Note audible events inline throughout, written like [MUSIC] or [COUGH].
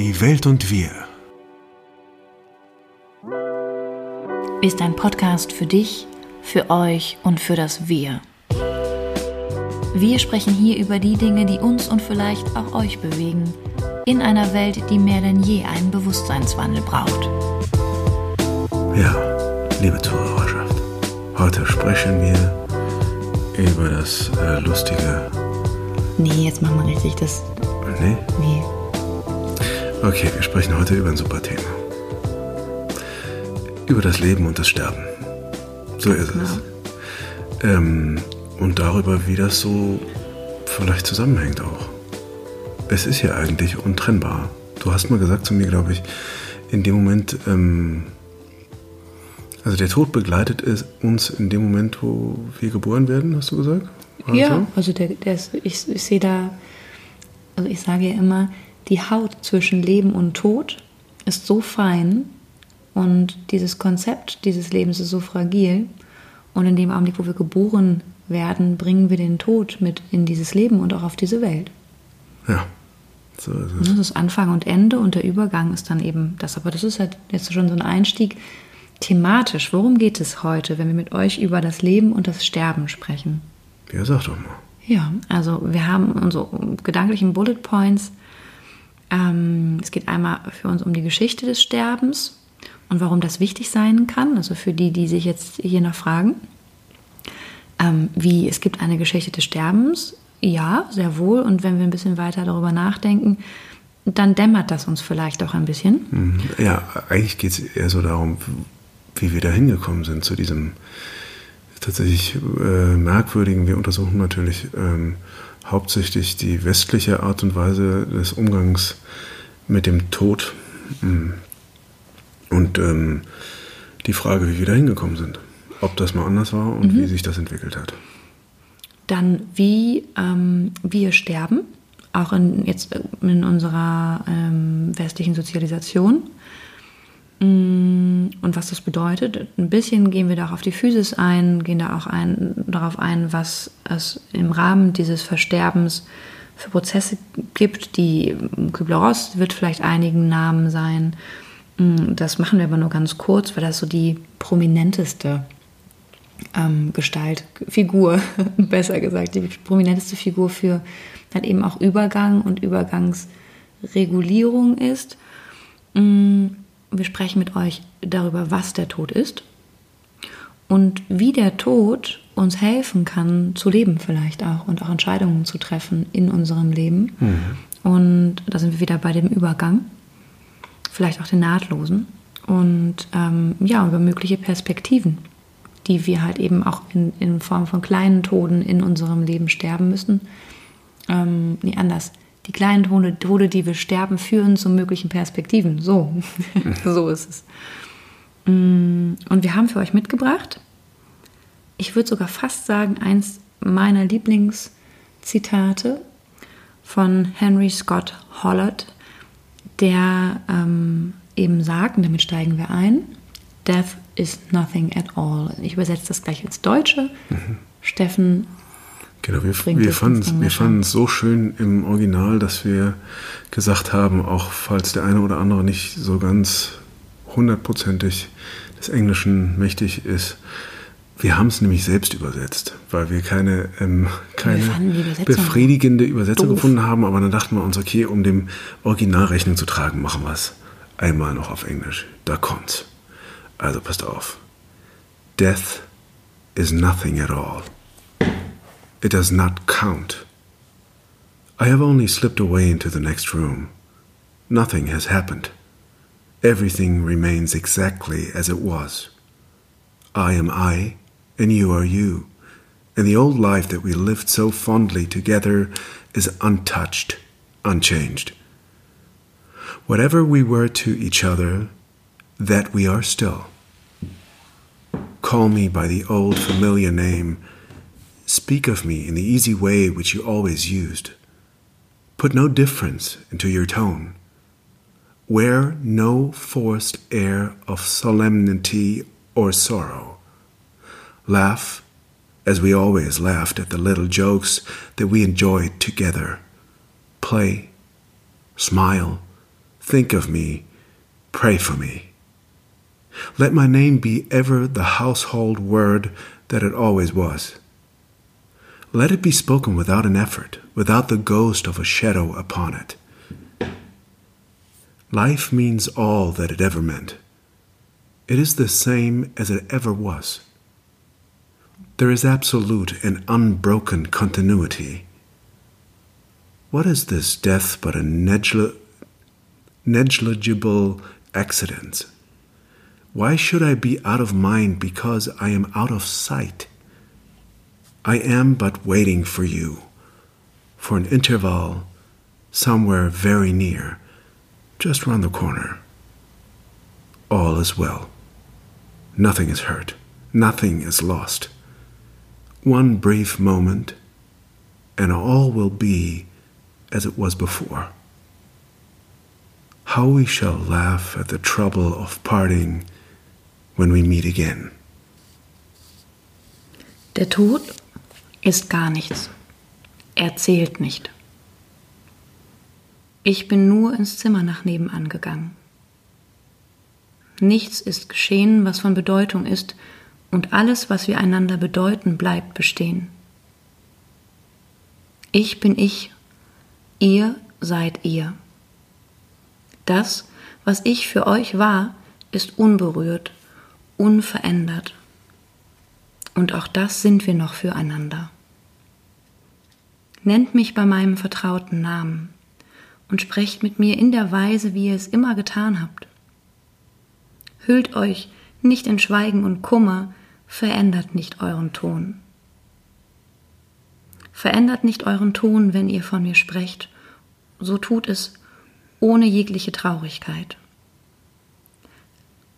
Die Welt und wir. Ist ein Podcast für dich, für euch und für das Wir. Wir sprechen hier über die Dinge, die uns und vielleicht auch euch bewegen, in einer Welt, die mehr denn je einen Bewusstseinswandel braucht. Ja, liebe Zuhörerschaft, heute sprechen wir über das äh, lustige. Nee, jetzt machen wir richtig das. Nee? Nee. Okay, wir sprechen heute über ein super Thema. Über das Leben und das Sterben. So ist Genau. es. Ähm, und darüber, wie das so vielleicht zusammenhängt auch. Es ist ja eigentlich untrennbar. Du hast mal gesagt zu mir, glaube ich, in dem Moment, ähm, also der Tod begleitet es uns in dem Moment, wo wir geboren werden, hast du gesagt? Das Ja, so? also der, der ist, ich, ich sehe da, also ich sage ja immer, die Haut zwischen Leben und Tod ist so fein und dieses Konzept dieses Lebens ist so fragil. Und in dem Augenblick, wo wir geboren werden, bringen wir den Tod mit in dieses Leben und auch auf diese Welt. Ja, so ist es. Das ist Anfang und Ende und der Übergang ist dann eben das. Aber das ist halt jetzt schon so ein Einstieg thematisch. Worum geht es heute, wenn wir mit euch über das Leben und das Sterben sprechen? Ja, sag doch mal. Ja, also wir haben unsere gedanklichen Bullet Points. Ähm, es geht einmal für uns um die Geschichte des Sterbens und warum das wichtig sein kann. Also für die, die sich jetzt hier noch fragen. Ähm, wie es gibt eine Geschichte des Sterbens. Ja, sehr wohl. Und wenn wir ein bisschen weiter darüber nachdenken, dann dämmert das uns vielleicht auch ein bisschen. Mhm. Ja, eigentlich geht es eher so darum, wie wir da hingekommen sind zu diesem tatsächlich äh, merkwürdigen. Wir untersuchen natürlich ähm, hauptsächlich die westliche Art und Weise des Umgangs mit dem Tod Mm. und ähm, die Frage, wie wir da hingekommen sind. Ob das mal anders war und wie sich das entwickelt hat. Dann wie ähm, wir sterben, auch in, jetzt in unserer ähm, westlichen Sozialisation. Mm, Und was das bedeutet. Ein bisschen gehen wir da auch auf die Physis ein, gehen da auch ein, darauf ein, was es im Rahmen dieses Versterbens für Prozesse gibt. Die Kübler-Ross wird vielleicht einigen Namen sein. Mm, Das machen wir aber nur ganz kurz, weil das so die prominenteste ähm, Gestalt, Figur, [LAUGHS] besser gesagt, die prominenteste Figur für halt eben auch Übergang und Übergangsregulierung ist. Mm, Wir sprechen mit euch darüber, was der Tod ist und wie der Tod uns helfen kann, zu leben vielleicht auch und auch Entscheidungen zu treffen in unserem Leben. Und da sind wir wieder bei dem Übergang, vielleicht auch den nahtlosen und ähm, ja, über mögliche Perspektiven, die wir halt eben auch in, in Form von kleinen Toden in unserem Leben sterben müssen. Ähm, nee, anders. Die kleinen Tode, die wir sterben, führen zu möglichen Perspektiven. So, [LAUGHS] so ist es. Mm, Und wir haben für euch mitgebracht, ich würde sogar fast sagen, eins meiner Lieblingszitate von Henry Scott Hollard, der ähm, eben sagt, und damit steigen wir ein, Death is nothing at all. Ich übersetze das gleich ins Deutsche. Steffen, Genau, wir, wir fanden es wir so schön im Original, dass wir gesagt haben, auch falls der eine oder andere nicht so ganz hundertprozentig des Englischen mächtig ist, wir haben es nämlich selbst übersetzt, weil wir keine, ähm, keine die Übersetzung befriedigende Übersetzung doof. gefunden haben, aber dann dachten wir uns, okay, um dem Original Rechnung zu tragen, machen wir es einmal noch auf Englisch. Da kommt's. Also passt auf. Death is nothing at all. It does not count. I have only slipped away into the next room. Nothing has happened. Everything remains exactly as it was. I am I, and you are you, and the old life that we lived so fondly together is untouched, unchanged. Whatever we were to each other, that we are still. Call me by the old familiar name. Speak of me in the easy way which you always used. Put no difference into your tone. Wear no forced air of solemnity or sorrow. Laugh as we always laughed at the little jokes that we enjoyed together. Play, smile, think of me, pray for me. Let my name be ever the household word that it always was. Let it be spoken without an effort, without the ghost of a shadow upon it. Life means all that it ever meant. It is the same as it ever was. There is absolute and unbroken continuity. What is this death but a negli- negligible accident? Why should I be out of mind because I am out of sight? I am but waiting for you, for an interval somewhere very near, just round the corner. All is well. Nothing is hurt. Nothing is lost. One brief moment, and all will be as it was before. How we shall laugh at the trouble of parting when we meet again. Der Tod ist gar nichts. Er zählt nicht. Ich bin nur ins Zimmer nach nebenan gegangen. Nichts ist geschehen, was von Bedeutung ist, und alles, was wir einander bedeuten, bleibt bestehen. Ich bin ich, ihr seid ihr. Das, was ich für euch war, ist unberührt, unverändert. Und auch das sind wir noch füreinander. Nennt mich bei meinem vertrauten Namen und sprecht mit mir in der Weise, wie ihr es immer getan habt. Hüllt euch nicht in Schweigen und Kummer, verändert nicht euren Ton. Verändert nicht euren Ton, wenn ihr von mir sprecht, so tut es ohne jegliche Traurigkeit.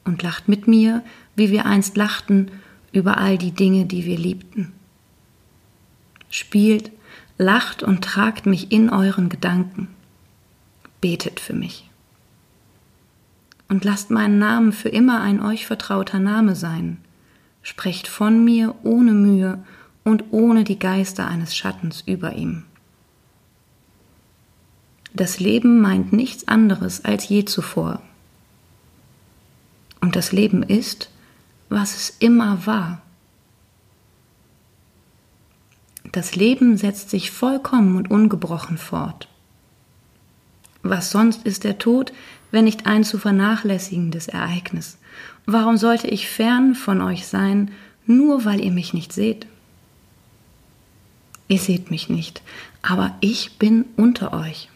Und lacht mit mir, wie wir einst lachten über all die Dinge, die wir liebten. Spielt, lacht und tragt mich in euren Gedanken. Betet für mich. Und lasst meinen Namen für immer ein euch vertrauter Name sein. Sprecht von mir ohne Mühe und ohne die Geister eines Schattens über ihm. Das Leben meint nichts anderes als je zuvor. Und das Leben ist, was es immer war. Das Leben setzt sich vollkommen und ungebrochen fort. Was sonst ist der Tod, wenn nicht ein zu vernachlässigendes Ereignis? Warum sollte ich fern von euch sein, nur weil ihr mich nicht seht? Ihr seht mich nicht, aber ich bin unter euch.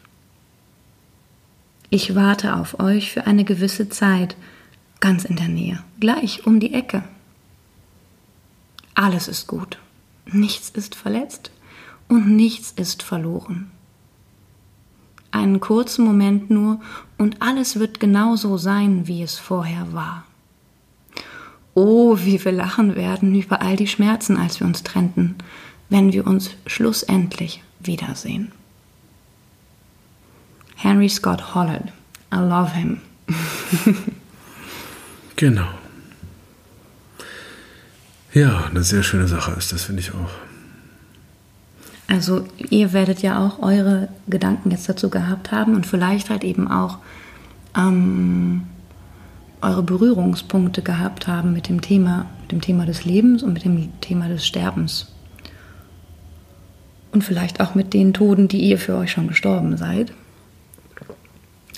Ich warte auf euch für eine gewisse Zeit, ganz in der Nähe, gleich um die Ecke. Alles ist gut, nichts ist verletzt und nichts ist verloren. Einen kurzen Moment nur und alles wird genauso sein, wie es vorher war. Oh, wie wir lachen werden über all die Schmerzen, als wir uns trennten, wenn wir uns schlussendlich wiedersehen. Henry Scott Hollard. I love him. [LAUGHS] Genau. Ja, eine sehr schöne Sache ist das, finde ich auch. Also ihr werdet ja auch eure Gedanken jetzt dazu gehabt haben und vielleicht halt eben auch ähm, eure Berührungspunkte gehabt haben mit dem Thema, mit dem Thema des Lebens und mit dem Thema des Sterbens. Und vielleicht auch mit den Toten, die ihr für euch schon gestorben seid.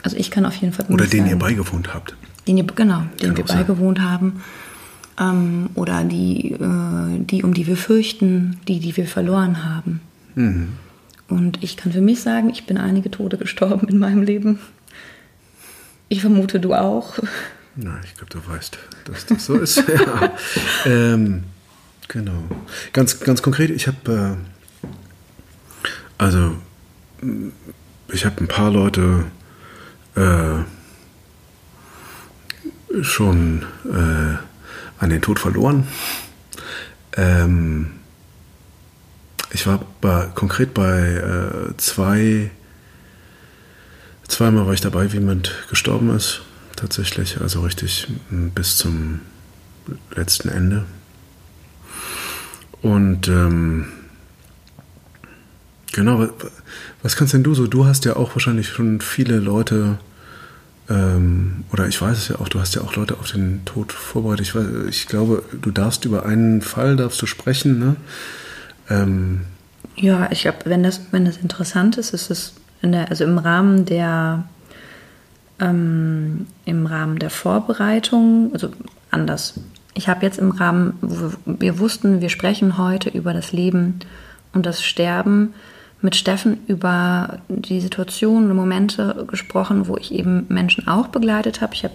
Also ich kann auf jeden Fall. Oder denen ihr beigewohnt habt. Den ihr, genau, den wir sein. beigewohnt haben. Ähm, oder die, äh, die, um die wir fürchten, die, die wir verloren haben. Mhm. Und ich kann für mich sagen, ich bin einige Tode gestorben in meinem Leben. Ich vermute, du auch. Na, ich glaube, du weißt, dass das so ist. [LAUGHS] ja. ähm, genau. Ganz, ganz konkret, ich habe, äh, also, ich habe ein paar Leute äh, schon äh, an den Tod verloren. Ähm, ich war bei, konkret bei äh, zwei, zweimal war ich dabei, wie jemand gestorben ist, tatsächlich, also richtig bis zum letzten Ende. Und ähm, genau, wa- was kannst denn du so? Du hast ja auch wahrscheinlich schon viele Leute ähm, oder ich weiß es ja auch, du hast ja auch Leute auf den Tod vorbereitet. Ich, weiß, ich glaube, du darfst über einen Fall darfst du sprechen, ne? Ähm, ja, ich glaube, wenn das, wenn das interessant ist, ist es der, also im Rahmen der ähm, im Rahmen der Vorbereitung, also anders. Ich habe jetzt im Rahmen, wo wir, wir wussten, wir sprechen heute über das Leben und das Sterben, mit Steffen über die Situationen und Momente gesprochen, wo ich eben Menschen auch begleitet habe. Ich habe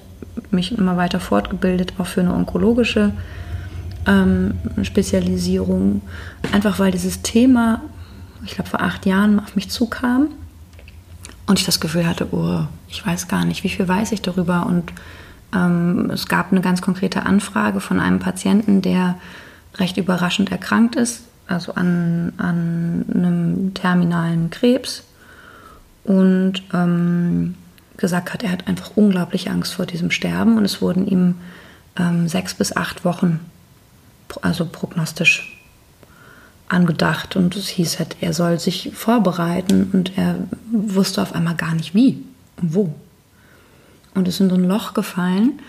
mich immer weiter fortgebildet, auch für eine onkologische ähm, Spezialisierung. Einfach weil dieses Thema, ich glaube, vor acht Jahren auf mich zukam und ich das Gefühl hatte, oh, ich weiß gar nicht, wie viel weiß ich darüber. Und ähm, es gab eine ganz konkrete Anfrage von einem Patienten, der recht überraschend erkrankt ist also an, an einem terminalen Krebs. Und ähm, gesagt hat, er hat einfach unglaublich Angst vor diesem Sterben. Und es wurden ihm ähm, sechs bis acht Wochen, also prognostisch angedacht. Und es hieß halt, er soll sich vorbereiten. Und er wusste auf einmal gar nicht wie und wo. Und ist in so ein Loch gefallen.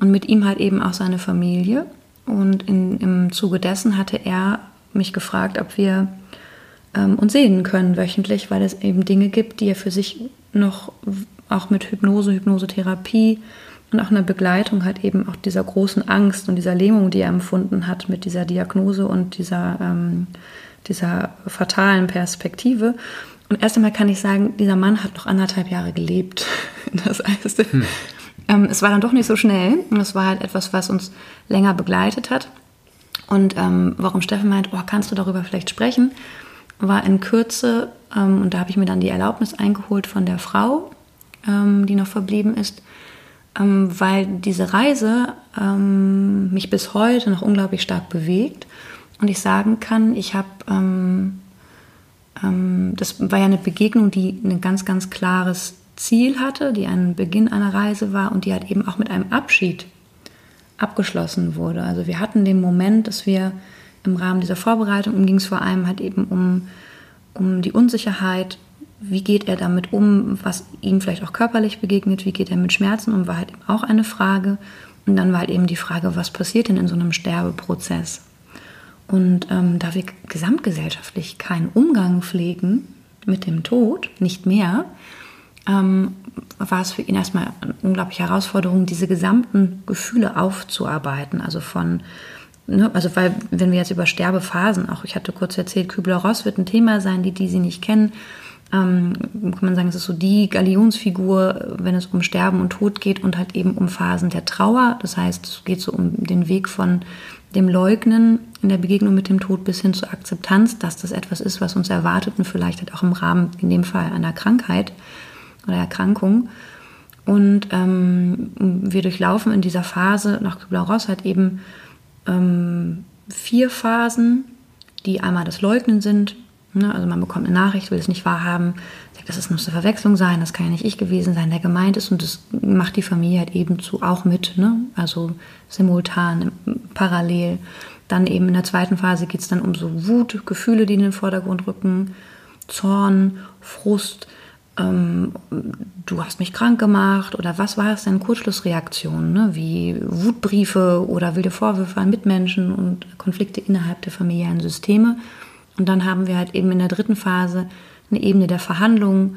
Und mit ihm halt eben auch seine Familie. Und in, im Zuge dessen hatte er mich gefragt, ob wir ähm, uns sehen können wöchentlich, weil es eben Dinge gibt, die er für sich noch auch mit Hypnose, Hypnosetherapie und auch einer Begleitung hat eben auch dieser großen Angst und dieser Lähmung, die er empfunden hat mit dieser Diagnose und dieser, ähm, dieser fatalen Perspektive. Und erst einmal kann ich sagen, dieser Mann hat noch anderthalb Jahre gelebt. [LAUGHS] Das heißt, hm. ähm, es war dann doch nicht so schnell. Und es war halt etwas, was uns länger begleitet hat. Und ähm, warum Steffen meint, oh, kannst du darüber vielleicht sprechen, war in Kürze, ähm, und da habe ich mir dann die Erlaubnis eingeholt von der Frau, ähm, die noch verblieben ist, ähm, weil diese Reise ähm, mich bis heute noch unglaublich stark bewegt. Und ich sagen kann, ich habe, ähm, das war ja eine Begegnung, die ein ganz, ganz klares Ziel hatte, die ein Beginn einer Reise war und die halt eben auch mit einem Abschied abgeschlossen wurde. Also wir hatten den Moment, dass wir im Rahmen dieser Vorbereitung, ging es vor allem halt eben um, um die Unsicherheit, wie geht er damit um, was ihm vielleicht auch körperlich begegnet, wie geht er mit Schmerzen um, war halt eben auch eine Frage. Und dann war halt eben die Frage, was passiert denn in so einem Sterbeprozess? Und ähm, da wir gesamtgesellschaftlich keinen Umgang pflegen mit dem Tod, nicht mehr, ähm, war es für ihn erstmal eine unglaubliche Herausforderung, diese gesamten Gefühle aufzuarbeiten. Also von, ne, also weil, wenn wir jetzt über Sterbephasen, auch ich hatte kurz erzählt, Kübler-Ross wird ein Thema sein, die, die sie nicht kennen. Ähm, kann man sagen, es ist so die Galionsfigur, wenn es um Sterben und Tod geht und halt eben um Phasen der Trauer. Das heißt, es geht so um den Weg von dem Leugnen in der Begegnung mit dem Tod bis hin zur Akzeptanz, dass das etwas ist, was uns erwartet und vielleicht halt auch im Rahmen, in dem Fall einer Krankheit oder Erkrankung. Und ähm, wir durchlaufen in dieser Phase nach Kübler-Ross halt eben ähm, vier Phasen, die einmal das Leugnen sind. Ne? Also man bekommt eine Nachricht, will es nicht wahrhaben, sagt, das muss eine Verwechslung sein, das kann ja nicht ich gewesen sein, der gemeint ist. Und das macht die Familie halt eben zu auch mit, ne? also simultan, parallel. Dann eben in der zweiten Phase geht es dann um so Wut, Gefühle, die in den Vordergrund rücken, Zorn, Frust, ähm, du hast mich krank gemacht oder was war es denn? Kurzschlussreaktionen, ne? wie Wutbriefe oder wilde Vorwürfe an Mitmenschen und Konflikte innerhalb der familiären Systeme. Und dann haben wir halt eben in der dritten Phase eine Ebene der Verhandlungen,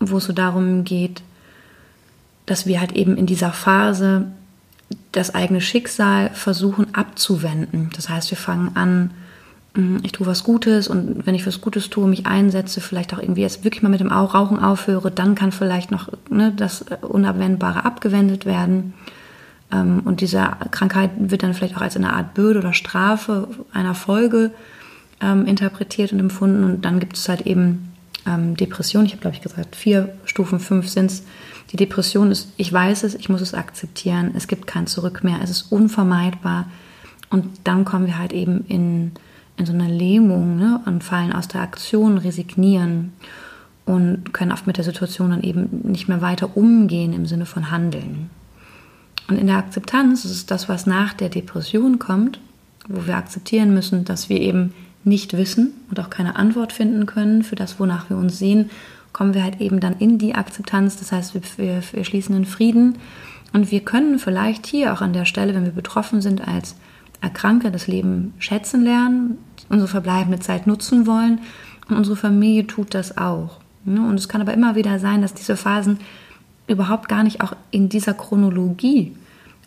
wo es so darum geht, dass wir halt eben in dieser Phase das eigene Schicksal versuchen abzuwenden. Das heißt, wir fangen an, ich tue was Gutes und wenn ich was Gutes tue, mich einsetze, vielleicht auch irgendwie jetzt wirklich mal mit dem Rauchen aufhöre, dann kann vielleicht noch ne, das Unabwendbare abgewendet werden. Ähm, und diese Krankheit wird dann vielleicht auch als eine Art Bürde oder Strafe einer Folge ähm, interpretiert und empfunden. Und dann gibt es halt eben ähm, Depression. Ich habe, glaube ich, gesagt, vier Stufen, fünf sind es. Die Depression ist, ich weiß es, ich muss es akzeptieren, es gibt kein Zurück mehr, es ist unvermeidbar. Und dann kommen wir halt eben in in so einer Lähmung ne, und fallen aus der Aktion, resignieren und können oft mit der Situation dann eben nicht mehr weiter umgehen im Sinne von Handeln. Und in der Akzeptanz ist das, was nach der Depression kommt, wo wir akzeptieren müssen, dass wir eben nicht wissen und auch keine Antwort finden können für das, wonach wir uns sehen kommen wir halt eben dann in die Akzeptanz. Das heißt, wir, wir, wir schließen den Frieden und wir können vielleicht hier auch an der Stelle, wenn wir betroffen sind, als Erkranke das Leben schätzen lernen, unsere verbleibende Zeit nutzen wollen und unsere Familie tut das auch. Ne? Und es kann aber immer wieder sein, dass diese Phasen überhaupt gar nicht auch in dieser Chronologie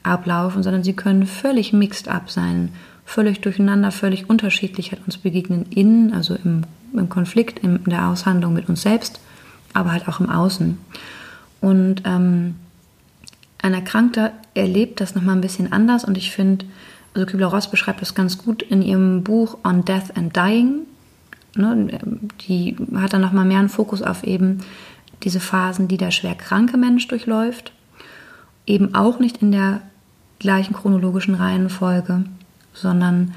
ablaufen, sondern sie können völlig mixed up sein, völlig durcheinander, völlig unterschiedlich hat uns begegnen innen, also im, im Konflikt, in der Aushandlung mit uns selbst, aber halt auch im Außen. Und ähm, ein Erkrankter erlebt das nochmal ein bisschen anders und ich finde, also Kübler-Ross beschreibt das ganz gut in ihrem Buch On Death and Dying. Ne, die hat dann nochmal mehr einen Fokus auf eben diese Phasen, die der schwer kranke Mensch durchläuft. Eben auch nicht in der gleichen chronologischen Reihenfolge, sondern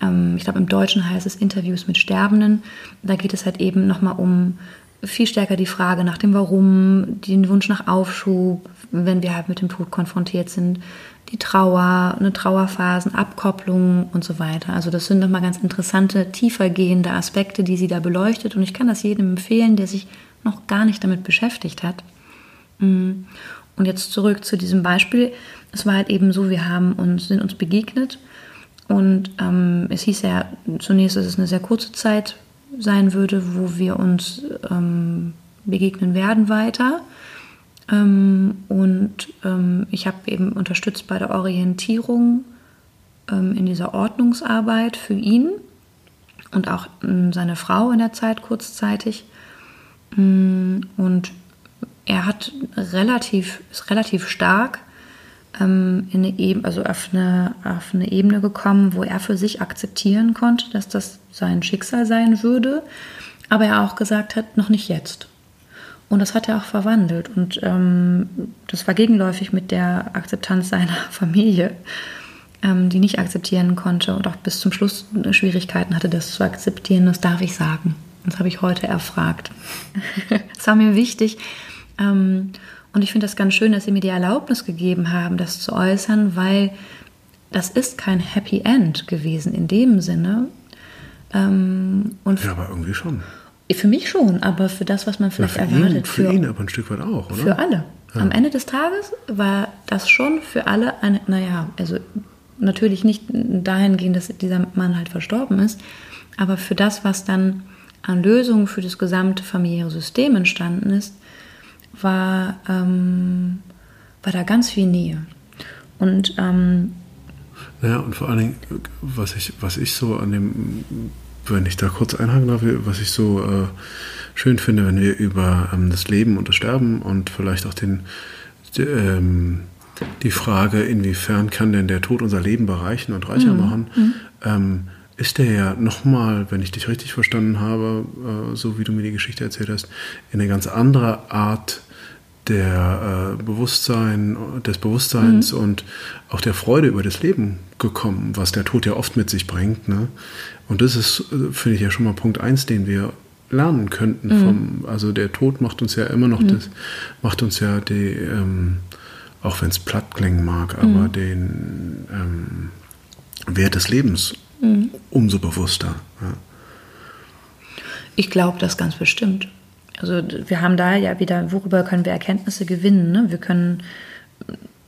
ähm, ich glaube im Deutschen heißt es Interviews mit Sterbenden. Da geht es halt eben nochmal um viel stärker die Frage nach dem Warum, den Wunsch nach Aufschub, wenn wir halt mit dem Tod konfrontiert sind, die Trauer, eine Trauerphasen, Abkopplung und so weiter. Also das sind nochmal ganz interessante, tiefergehende Aspekte, die sie da beleuchtet. Und ich kann das jedem empfehlen, der sich noch gar nicht damit beschäftigt hat. Mm. Und jetzt zurück zu diesem Beispiel. Es war halt eben so, wir haben uns, sind uns begegnet und ähm, es hieß ja zunächst, dass es eine sehr kurze Zeit sein würde, wo wir uns ähm, begegnen werden weiter. Ähm, und ähm, ich habe eben unterstützt bei der Orientierung ähm, in dieser Ordnungsarbeit für ihn und auch seine Frau in der Zeit kurzzeitig. Mm, und er hat relativ, ist relativ stark in eine Ebene, also auf eine, auf eine Ebene gekommen, wo er für sich akzeptieren konnte, dass das sein Schicksal sein würde, aber er auch gesagt hat, noch nicht jetzt. Und das hat er auch verwandelt. Und ähm, das war gegenläufig mit der Akzeptanz seiner [LAUGHS] Familie, ähm, die nicht akzeptieren konnte und auch bis zum Schluss Schwierigkeiten hatte, das zu akzeptieren. Das darf ich sagen. Das habe ich heute erfragt. [LAUGHS] das war mir wichtig. Ähm, und ich finde das ganz schön, dass Sie mir die Erlaubnis gegeben haben, das zu äußern, weil das ist kein Happy End gewesen in dem Sinne. Ähm, und ja, aber irgendwie schon. Für mich schon, aber für das, was man vielleicht ja, für erwartet. Ihn, für, für ihn aber ein Stück weit auch, oder? Für alle. Ja. Am Ende des Tages war das schon für alle eine, naja, also natürlich nicht dahingehend, dass dieser Mann halt verstorben ist, aber für das, was dann an Lösungen für das gesamte familiäre System entstanden ist, war, ähm, war da ganz viel Nähe. Und ähm, naja, und vor allen Dingen, was ich, was ich so an dem, wenn ich da kurz einhaken darf, was ich so äh, schön finde, wenn wir über ähm, das Leben und das Sterben und vielleicht auch den, die, ähm, die Frage, inwiefern kann denn der Tod unser Leben bereichern und reicher mhm. machen, mhm. Ähm, ist der ja nochmal, wenn ich dich richtig verstanden habe, äh, so wie du mir die Geschichte erzählt hast, in eine ganz andere Art der äh, Bewusstsein, des Bewusstseins mhm. und auch der Freude über das Leben gekommen, was der Tod ja oft mit sich bringt. Ne? Und das ist, äh, finde ich ja schon mal Punkt eins, den wir lernen könnten. Mhm. Vom, also der Tod macht uns ja immer noch mhm. das, macht uns ja die, ähm, auch wenn es platt klingen mag, aber mhm. den ähm, Wert des Lebens mhm. umso bewusster. Ja. Ich glaube das ganz bestimmt. Also wir haben da ja wieder, worüber können wir Erkenntnisse gewinnen? Ne? Wir können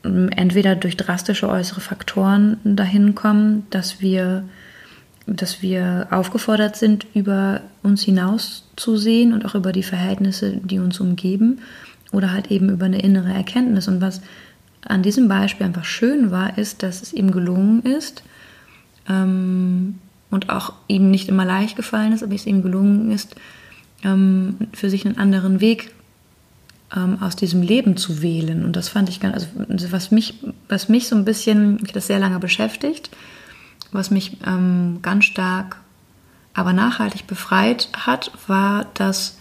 ähm, entweder durch drastische äußere Faktoren dahin kommen, dass wir, dass wir aufgefordert sind, über uns hinaus zu sehen und auch über die Verhältnisse, die uns umgeben, oder halt eben über eine innere Erkenntnis. Und was an diesem Beispiel einfach schön war, ist, dass es ihm gelungen ist ähm, und auch ihm nicht immer leicht gefallen ist, aber es ihm gelungen ist, ähm, für sich einen anderen Weg ähm, aus diesem Leben zu wählen. Und das fand ich ganz, also was mich, was mich so ein bisschen, das sehr lange beschäftigt, was mich ähm, ganz stark, aber nachhaltig befreit hat, war, dass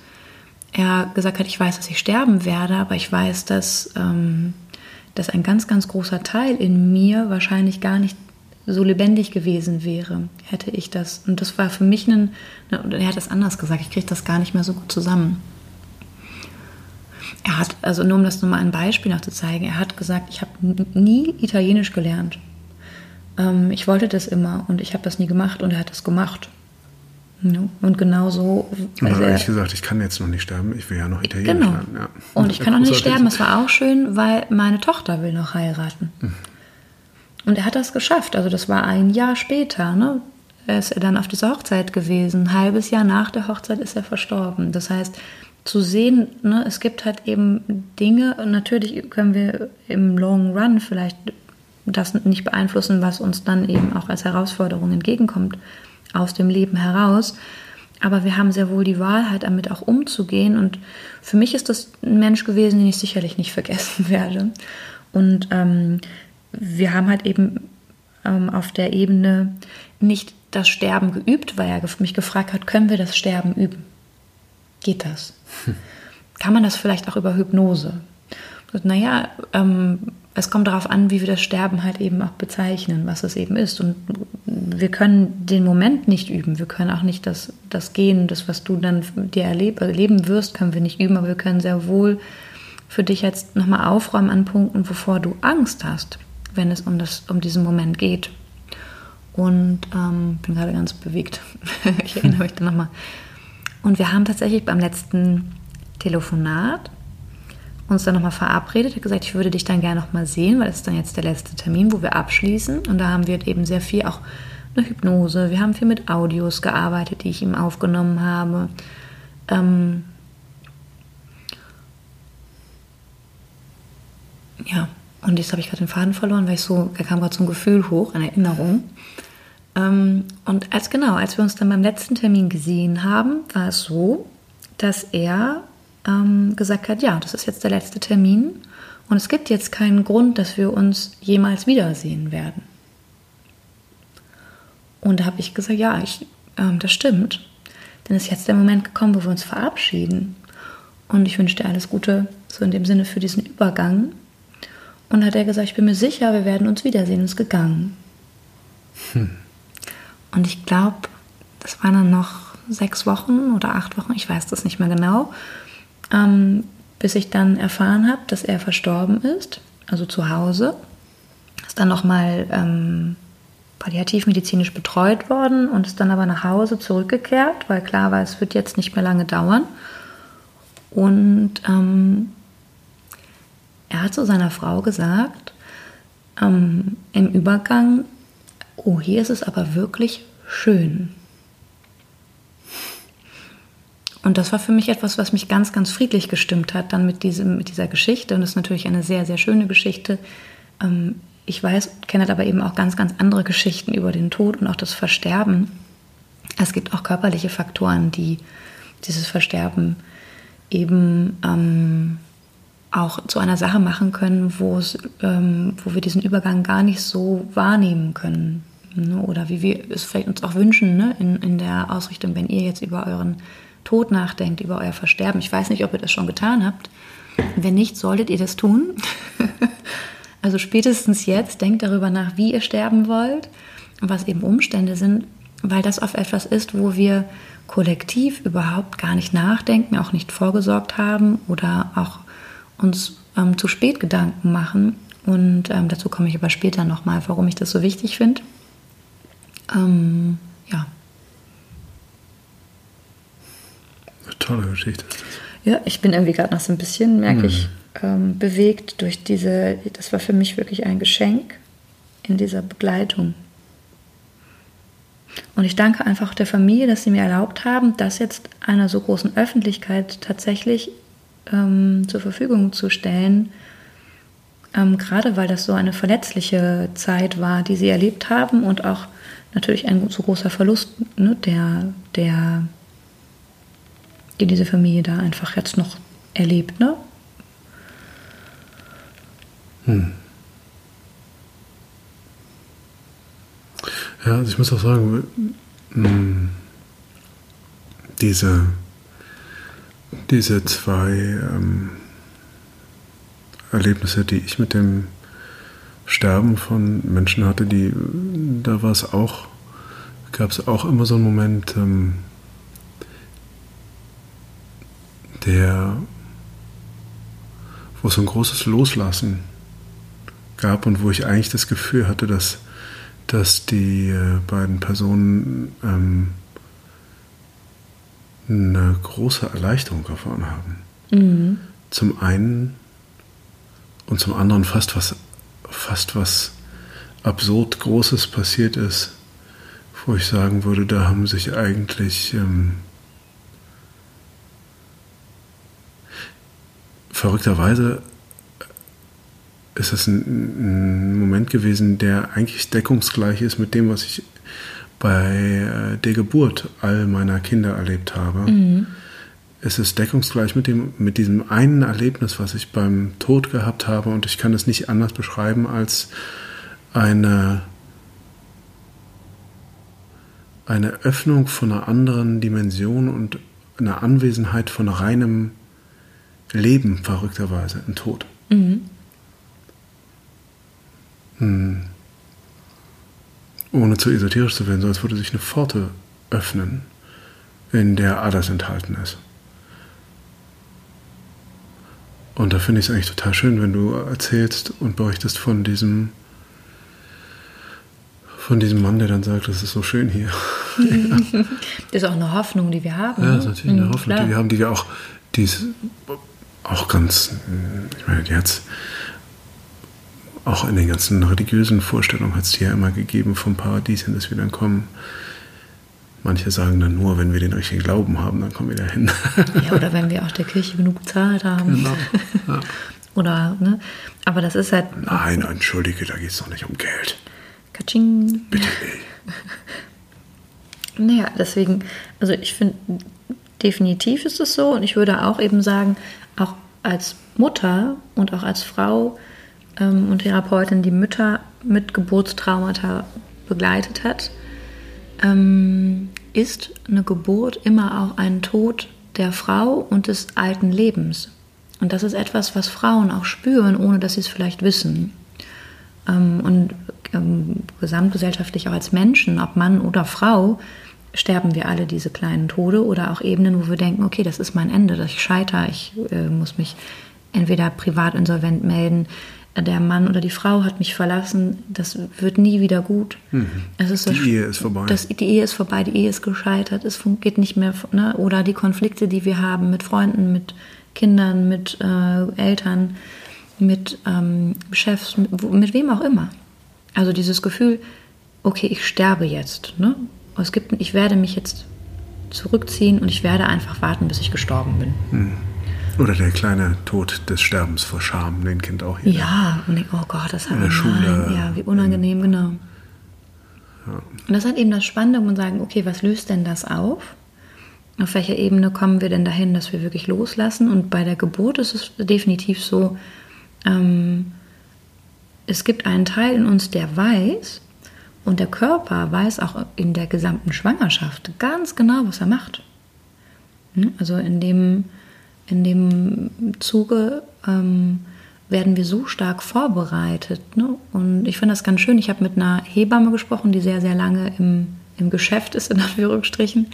er gesagt hat, ich weiß, dass ich sterben werde, aber ich weiß, dass, ähm, dass ein ganz, ganz großer Teil in mir wahrscheinlich gar nicht so lebendig gewesen wäre, hätte ich das. Und das war für mich ein, er hat das anders gesagt, ich kriege das gar nicht mehr so gut zusammen. Er hat, also nur um das nur mal ein Beispiel noch zu zeigen, er hat gesagt, ich habe nie Italienisch gelernt. Ähm, ich wollte das immer und ich habe das nie gemacht und er hat das gemacht. Ja, und genau so. Aber ehrlich gesagt, ich kann jetzt noch nicht sterben. Ich will ja noch Italienisch Genau. lernen. Ja. Und ich kann auch nicht sterben. Es war auch schön, weil meine Tochter will noch heiraten. Und er hat das geschafft. Also das war ein Jahr später. Ne? Er ist dann auf dieser Hochzeit gewesen. Ein halbes Jahr nach der Hochzeit ist er verstorben. Das heißt, zu sehen, ne, es gibt halt eben Dinge. Und natürlich können wir im Long Run vielleicht das nicht beeinflussen, was uns dann eben auch als Herausforderung entgegenkommt aus dem Leben heraus. Aber wir haben sehr wohl die Wahl, halt damit auch umzugehen. Und für mich ist das ein Mensch gewesen, den ich sicherlich nicht vergessen [LAUGHS] werde. Und ähm, wir haben halt eben ähm, auf der Ebene nicht das Sterben geübt, weil er mich gefragt hat, können wir das Sterben üben? Geht das? Kann man das vielleicht auch über Hypnose? Naja, ähm, es kommt darauf an, wie wir das Sterben halt eben auch bezeichnen, was es eben ist. Und wir können den Moment nicht üben. Wir können auch nicht das, das Gehen, das, was du dann dir erleb, erleben wirst, können wir nicht üben, aber wir können sehr wohl für dich jetzt nochmal aufräumen an Punkten, wovor du Angst hast, wenn es um, das, um diesen Moment geht. Und ähm, bin gerade ganz bewegt. [LAUGHS] ich erinnere mich da nochmal. Und wir haben tatsächlich beim letzten Telefonat uns dann nochmal verabredet. Er hat gesagt, ich würde dich dann gerne nochmal sehen, weil das ist dann jetzt der letzte Termin, wo wir abschließen. Und da haben wir eben sehr viel auch eine Hypnose. Wir haben viel mit Audios gearbeitet, die ich ihm aufgenommen habe. Ähm ja, und jetzt habe ich gerade den Faden verloren, weil ich so, da kam gerade so ein Gefühl hoch, eine Erinnerung. Ähm, und als genau, als wir uns dann beim letzten Termin gesehen haben, war es so, dass er ähm, gesagt hat, ja, das ist jetzt der letzte Termin und es gibt jetzt keinen Grund, dass wir uns jemals wiedersehen werden. Und da habe ich gesagt, ja, ich, ähm, das stimmt. Denn es ist jetzt der Moment gekommen, wo wir uns verabschieden. Und ich wünsche dir alles Gute, so in dem Sinne für diesen Übergang. Und hat er gesagt, ich bin mir sicher, wir werden uns wiedersehen. Und ist gegangen. Und ich glaube, das waren dann noch sechs Wochen oder acht Wochen, ich weiß das nicht mehr genau, ähm, bis ich dann erfahren habe, dass er verstorben ist, also zu Hause. Ist dann nochmal ähm, palliativmedizinisch betreut worden und ist dann aber nach Hause zurückgekehrt, weil klar war, es wird jetzt nicht mehr lange dauern. Und ähm, er hat zu seiner Frau gesagt, ähm, im Übergang, oh, hier ist es aber wirklich schön. Und das war für mich etwas, was mich ganz, ganz friedlich gestimmt hat, dann mit, diesem, mit dieser Geschichte. Und das ist natürlich eine sehr, sehr schöne Geschichte. Ähm, ich weiß, kenne aber eben auch ganz, ganz andere Geschichten über den Tod und auch das Versterben. Es gibt auch körperliche Faktoren, die dieses Versterben eben ähm, auch zu einer Sache machen können, wo, ähm, wo wir diesen Übergang gar nicht so wahrnehmen können. Ne? Oder wie wir es vielleicht uns auch wünschen ne? in, in der Ausrichtung, wenn ihr jetzt über euren Tod nachdenkt, über euer Versterben. Ich weiß nicht, ob ihr das schon getan habt. Wenn nicht, solltet ihr das tun. [LAUGHS] also spätestens jetzt denkt darüber nach, wie ihr sterben wollt und was eben Umstände sind, weil das oft etwas ist, wo wir kollektiv überhaupt gar nicht nachdenken, auch nicht vorgesorgt haben oder auch uns ähm, zu spät Gedanken machen. Und ähm, dazu komme ich aber später nochmal, warum ich das so wichtig finde. Ähm, ja. Eine tolle Geschichte ist das. Ja, ich bin irgendwie gerade noch so ein bisschen, merke ich, ähm, bewegt durch diese, das war für mich wirklich ein Geschenk in dieser Begleitung. Und ich danke einfach der Familie, dass sie mir erlaubt haben, das jetzt einer so großen Öffentlichkeit tatsächlich ähm, zur Verfügung zu stellen. Ähm, gerade weil das so eine verletzliche Zeit war, die sie erlebt haben und auch natürlich ein so großer Verlust, ne, der, der, die diese Familie da einfach jetzt noch erlebt. Ne? Ja, also ich muss auch sagen, mh, diese, diese zwei ähm, Erlebnisse, die ich mit dem Sterben von Menschen hatte, die, da war es auch, gab es auch immer so einen Moment, ähm, der, wo es so ein großes Loslassen gab und wo ich eigentlich das Gefühl hatte, dass dass die äh, beiden Personen ähm, eine große Erleichterung erfahren haben. Zum einen und zum anderen fast was, fast was absurd Großes passiert ist, wo ich sagen würde, da haben sich eigentlich ähm, verrückterweise ist es ein, ein, Moment gewesen, der eigentlich deckungsgleich ist mit dem, was ich bei äh, der Geburt all meiner Kinder erlebt habe. Mhm. Es ist deckungsgleich mit, dem, mit diesem einen Erlebnis, was ich beim Tod gehabt habe und ich kann es nicht anders beschreiben als eine, eine Öffnung von einer anderen Dimension und eine Anwesenheit von reinem Leben, verrückterweise, im Tod. Mhm. Hm. Ohne zu esoterisch zu werden, so als würde sich eine Pforte öffnen, in der alles enthalten ist. Und da finde ich es eigentlich total schön, wenn du erzählst und berichtest von diesem von diesem Mann, der dann sagt, das ist so schön hier. [LAUGHS] das ist auch eine Hoffnung, die wir haben. Ja, das ist natürlich eine mhm, Hoffnung, klar. die wir haben, die wir auch, die ist auch ganz, ich meine, die hat auch in den ganzen religiösen Vorstellungen hat es die ja immer gegeben vom Paradies, in das wir dann kommen. Manche sagen dann nur, wenn wir den richtigen Glauben haben, dann kommen wir dahin. ja, oder wenn wir auch der Kirche genug bezahlt haben. Genau. Ja. [LAUGHS] oder, ne? Aber das ist halt. Nein, entschuldige, da geht es doch nicht um Geld. Katsching. Bitte nicht. Naja, deswegen, also ich finde, definitiv ist es so und ich würde auch eben sagen, als Mutter und auch als Frau ähm, und Therapeutin, die Mütter mit Geburtstraumata begleitet hat, ähm, ist eine Geburt immer auch ein Tod der Frau und des alten Lebens. Und das ist etwas, was Frauen auch spüren, ohne dass sie es vielleicht wissen. Ähm, und ähm, gesamtgesellschaftlich auch als Menschen, ob Mann oder Frau, sterben wir alle diese kleinen Tode oder auch Ebenen, wo wir denken, okay, das ist mein Ende, dass ich scheitere, ich äh, muss mich entweder privat insolvent melden, der Mann oder die Frau hat mich verlassen, das wird nie wieder gut. Mhm. Ist die Ehe ist vorbei. Das, die Ehe ist vorbei, die Ehe ist gescheitert, es geht nicht mehr. Ne? Oder die Konflikte, die wir haben mit Freunden, mit Kindern, mit äh, Eltern, mit ähm, Chefs, mit, mit, wem auch immer. Also dieses Gefühl, okay, ich sterbe jetzt. Ne? Es gibt, ich werde mich jetzt zurückziehen und ich werde einfach warten, bis ich gestorben bin. Mhm. Oder der kleine Tod des Sterbens vor Scham, den kennt auch jeder. Ja, und ich, oh Gott, das hat In der Schule. Ja, wie unangenehm, genau. Ja. Und das ist halt eben das Spannende, wo man sagen, okay, was löst denn das auf? Auf welcher Ebene kommen wir denn dahin, dass wir wirklich loslassen? Und bei der Geburt ist es definitiv so, ähm, es gibt einen Teil in uns, der weiß, und der Körper weiß auch in der gesamten Schwangerschaft ganz genau, was er macht. Hm? Also in dem in dem Zuge ähm, werden wir so stark vorbereitet. Ne? Und ich finde das ganz schön. Ich habe mit einer Hebamme gesprochen, die sehr, sehr lange im, im Geschäft ist, in Anführungsstrichen.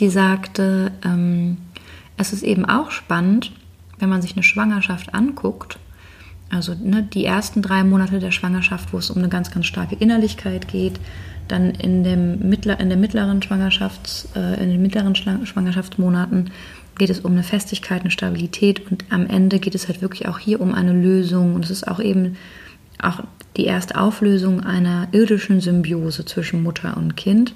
Die sagte, ähm, es ist eben auch spannend, wenn man sich eine Schwangerschaft anguckt. Also ne, die ersten drei Monate der Schwangerschaft, wo es um eine ganz, ganz starke Innerlichkeit geht. Dann in, dem mittler, in, der mittleren Schwangerschafts-, äh, in den mittleren Schwangerschaftsmonaten geht es um eine Festigkeit, eine Stabilität und am Ende geht es halt wirklich auch hier um eine Lösung. Und es ist auch eben auch die erste Auflösung einer irdischen Symbiose zwischen Mutter und Kind,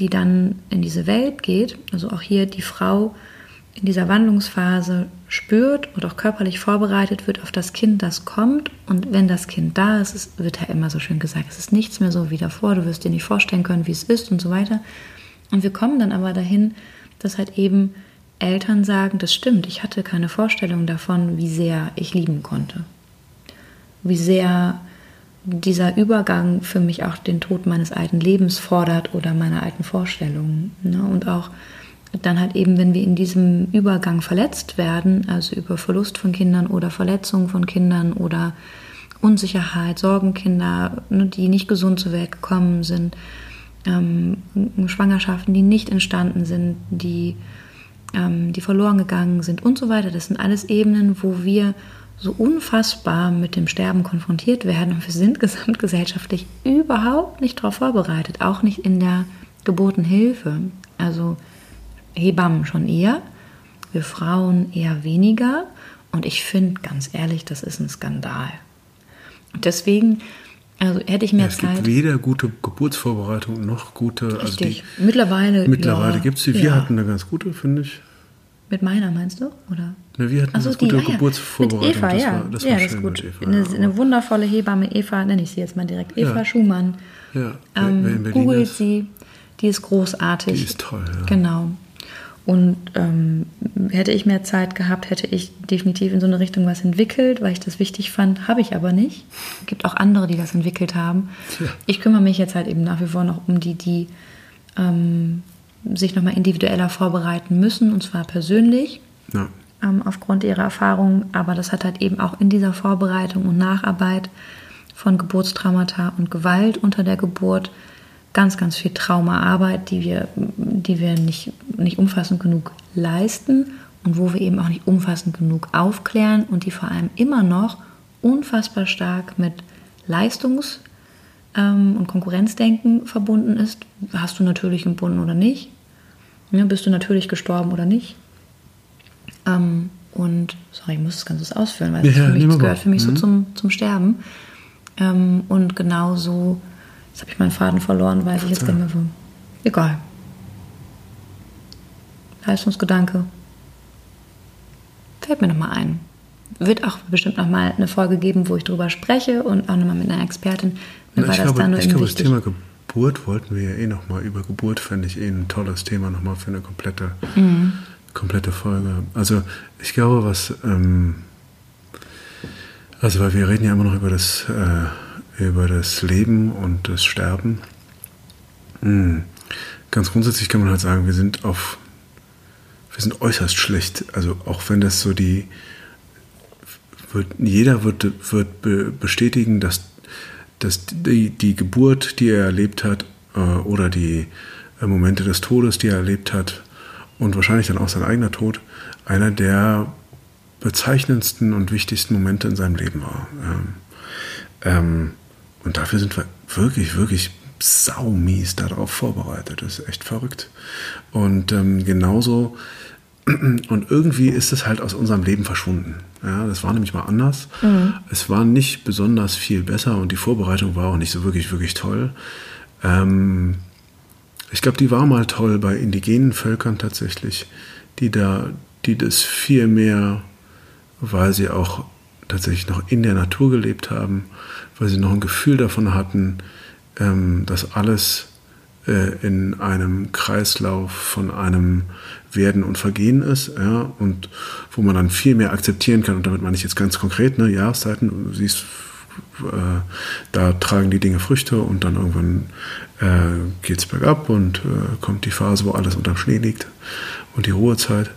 die dann in diese Welt geht. Also auch hier die Frau in dieser Wandlungsphase spürt und auch körperlich vorbereitet wird auf das Kind, das kommt. Und wenn das Kind da ist, wird ja immer so schön gesagt, es ist nichts mehr so wie davor, du wirst dir nicht vorstellen können, wie es ist und so weiter. Und wir kommen dann aber dahin, dass halt eben Eltern sagen, das stimmt, ich hatte keine Vorstellung davon, wie sehr ich lieben konnte. Wie sehr dieser Übergang für mich auch den Tod meines alten Lebens fordert oder meiner alten Vorstellungen. Ne? Und auch dann halt eben, wenn wir in diesem Übergang verletzt werden, also über Verlust von Kindern oder Verletzung von Kindern oder Unsicherheit, Sorgenkinder, ne, die nicht gesund zur Welt gekommen sind, ähm, Schwangerschaften, die nicht entstanden sind, die ähm, die verloren gegangen sind und so weiter. Das sind alles Ebenen, wo wir so unfassbar mit dem Sterben konfrontiert werden und wir sind [LAUGHS] gesamtgesellschaftlich überhaupt nicht darauf vorbereitet, auch nicht in der Geburtenhilfe. Also Hebammen schon eher, wir Frauen eher weniger. Und ich finde, ganz ehrlich, das ist ein Skandal. Und deswegen also hätte ich mehr ja, es Zeit. Es gibt weder gute Geburtsvorbereitung noch gute. Also die, mittlerweile. Mittlerweile ja, gibt es sie. Wir ja. hatten eine ganz gute, finde ich. Mit meiner meinst du? Oder? Ne, wir hatten Ach so, eine gute ah, ja. Geburtsvorbereitung. Mit Eva, das ja. war, das ja, war das schön ist gut. mit Eva. eine, ja, eine wundervolle Hebamme, Eva, nenne ich sie jetzt mal direkt. Eva. Schumann. ja, Ähm, googelt sie. Die ist großartig. die ist toll. Ja. Genau. Und ähm, hätte ich mehr Zeit gehabt, hätte ich definitiv in so eine Richtung was entwickelt, weil ich das wichtig fand. Habe ich aber nicht. Es gibt auch andere, die das entwickelt haben. Ja. Ich kümmere mich jetzt halt eben nach wie vor noch um die, die ähm, sich nochmal individueller vorbereiten müssen, und zwar persönlich Ja. ähm, aufgrund ihrer Erfahrungen. Aber das hat halt eben auch in dieser Vorbereitung und Nacharbeit von Geburtstraumata und Gewalt unter der Geburt ganz, ganz viel Traumaarbeit, die wir, die wir nicht, nicht umfassend genug leisten und wo wir eben auch nicht umfassend genug aufklären und die vor allem immer noch unfassbar stark mit Leistungs- ähm, und Konkurrenzdenken verbunden ist. Hast du natürlich entbunden oder nicht? Ne, bist du natürlich gestorben oder nicht? Ähm, und, sorry, ich muss das Ganze ausführen, weil das, Ja, für mich, das gehört für mich so Mhm. zum, zum Sterben. Ähm, und genauso, jetzt habe ich meinen Faden verloren, weiß ich jetzt gar nicht mehr wo. Egal. Leistungsgedanke. Fällt mir nochmal ein. Wird auch bestimmt nochmal eine Folge geben, wo ich drüber spreche und auch nochmal mit einer Expertin. Mir Na, ich das glaube, ich glaube das. Thema Geburt wollten wir ja eh nochmal. Über Geburt fände ich eh ein tolles Thema nochmal für eine komplette, Mhm. komplette Folge. Also ich glaube, was... Ähm, also weil wir reden ja immer noch über das, äh, über das Leben und das Sterben. Hm. Ganz grundsätzlich kann man halt sagen, wir sind auf, wir sind äußerst schlecht. Also auch wenn das so die, wird, jeder wird, wird be- bestätigen, dass, dass die, die Geburt, die er erlebt hat, äh, oder die äh, Momente des Todes, die er erlebt hat, und wahrscheinlich dann auch sein eigener Tod, einer der bezeichnendsten und wichtigsten Momente in seinem Leben war. Ähm, ähm, und dafür sind wir wirklich, wirklich saumies darauf vorbereitet. Das ist echt verrückt. Und ähm, genauso, [CLEARS THROAT] und irgendwie ist es halt aus unserem Leben verschwunden. Ja, das war nämlich mal anders. Es war nicht besonders viel besser und die Vorbereitung war auch nicht so wirklich, wirklich toll. Ähm, ich glaube, die war mal toll bei indigenen Völkern tatsächlich, die da, die das viel mehr, weil sie auch tatsächlich noch in der Natur gelebt haben, weil sie noch ein Gefühl davon hatten, ähm, dass alles äh, in einem Kreislauf von einem Werden und Vergehen ist, ja, und wo man dann viel mehr akzeptieren kann. Und damit meine ich jetzt ganz konkret, ne, Jahreszeiten, siehst, äh, da tragen die Dinge Früchte und dann irgendwann äh, geht es bergab und äh, kommt die Phase, wo alles unterm Schnee liegt und die Ruhezeit.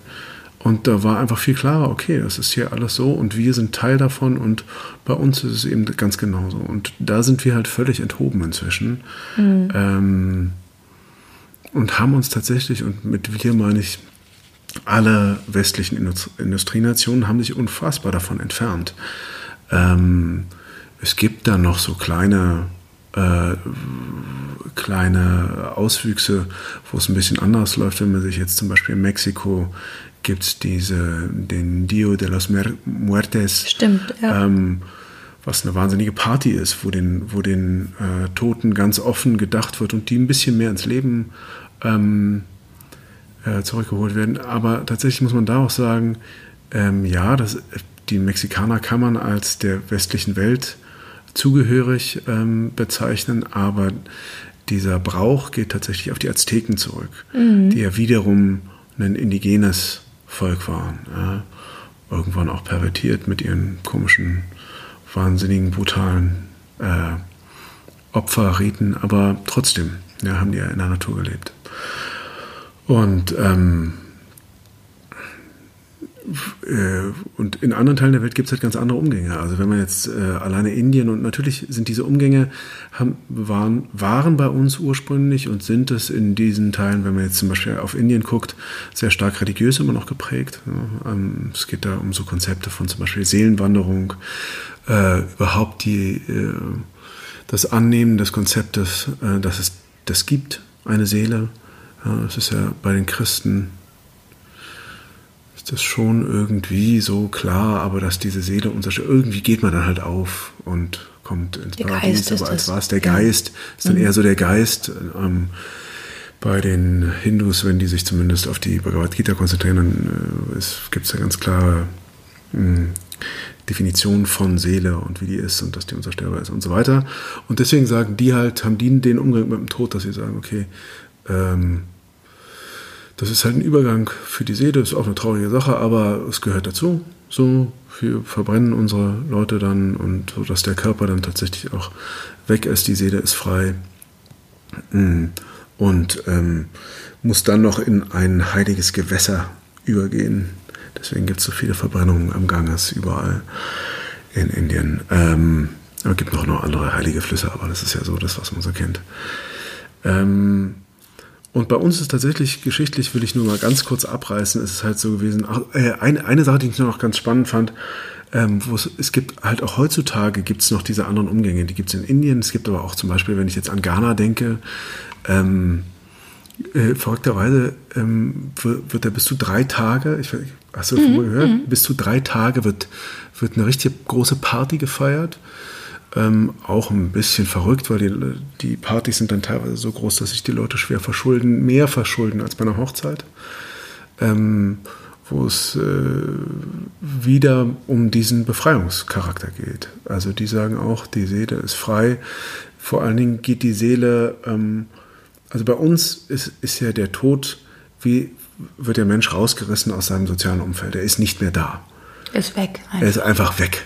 Und da war einfach viel klarer, okay, das ist hier alles so und wir sind Teil davon und bei uns ist es eben ganz genauso. Und da sind wir halt völlig enthoben inzwischen. Ähm, und haben uns tatsächlich, und mit wir meine ich, alle westlichen Indust- Industrienationen haben sich unfassbar davon entfernt. Ähm, es gibt da noch so kleine, äh, kleine Auswüchse, wo es ein bisschen anders läuft. Wenn man sich jetzt zum Beispiel in Mexiko gibt es diese, den Dio de los Muertes. Stimmt, ja. Ähm, was eine wahnsinnige Party ist, wo den, wo den äh, Toten ganz offen gedacht wird und die ein bisschen mehr ins Leben ähm, äh, zurückgeholt werden. Aber tatsächlich muss man da auch sagen, ähm, ja, das, die Mexikaner kann man als der westlichen Welt zugehörig ähm, bezeichnen, aber dieser Brauch geht tatsächlich auf die Azteken zurück, die ja wiederum ein indigenes Volk waren. Ja. Irgendwann auch pervertiert mit ihren komischen, wahnsinnigen, brutalen äh, Opferriten, aber trotzdem ja, haben die ja in der Natur gelebt. Und, ähm, äh, und in anderen Teilen der Welt gibt es halt ganz andere Umgänge. Also wenn man jetzt äh, alleine Indien und natürlich sind diese Umgänge haben, waren, waren bei uns ursprünglich und sind es in diesen Teilen, wenn man jetzt zum Beispiel auf Indien guckt, sehr stark religiös immer noch geprägt. Ja, ähm, es geht da um so Konzepte von zum Beispiel Seelenwanderung, äh, überhaupt die, äh, das Annehmen des Konzeptes, äh, dass es das gibt, eine Seele. Ja, das ist ja bei den Christen ist das schon irgendwie so klar, aber dass diese Seele unser irgendwie geht man dann halt auf und kommt ins Der Paradies. Geist ist aber als war es der Ja. Geist, ist dann eher so der Geist. Ähm, bei den Hindus, wenn die sich zumindest auf die Bhagavad Gita konzentrieren, dann äh, gibt es da ganz klare mh, Definitionen von Seele und wie die ist und dass die unzerstörbar ist und so weiter. Und deswegen sagen die halt, haben die den Umgang mit dem Tod, dass sie sagen, okay, ähm, das ist halt ein Übergang für die Seele, ist auch eine traurige Sache, aber es gehört dazu. So, wir verbrennen unsere Leute dann und so, dass der Körper dann tatsächlich auch weg ist, die Seele ist frei. Mm. Und ähm, muss dann noch in ein heiliges Gewässer übergehen. Deswegen gibt es so viele Verbrennungen am Ganges überall in Indien. Ähm, aber es gibt noch, noch andere heilige Flüsse, aber das ist ja so das, was man so kennt. Ähm, und bei uns ist tatsächlich geschichtlich, will ich nur mal ganz kurz abreißen, ist es halt so gewesen. Ach, äh, eine, eine Sache, die ich noch ganz spannend fand, ähm, wo es, es gibt halt auch heutzutage gibt es noch diese anderen Umgänge. Die gibt es in Indien, es gibt aber auch zum Beispiel, wenn ich jetzt an Ghana denke, ähm, äh, verrückterweise ähm, wird, wird er bis zu drei Tage, ich, hast du mal gehört? Bis zu drei Tage wird, wird eine richtig große Party gefeiert. Ähm, auch ein bisschen verrückt, weil die, die Partys sind dann teilweise so groß, dass sich die Leute schwer verschulden, mehr verschulden als bei einer Hochzeit. Ähm, wo es äh, wieder um diesen Befreiungscharakter geht. Also die sagen auch, die Seele ist frei. Vor allen Dingen geht die Seele, ähm, also bei uns ist, ist ja der Tod, wie wird der Mensch rausgerissen aus seinem sozialen Umfeld. Er ist nicht mehr da. Ist weg. Er ist einfach weg.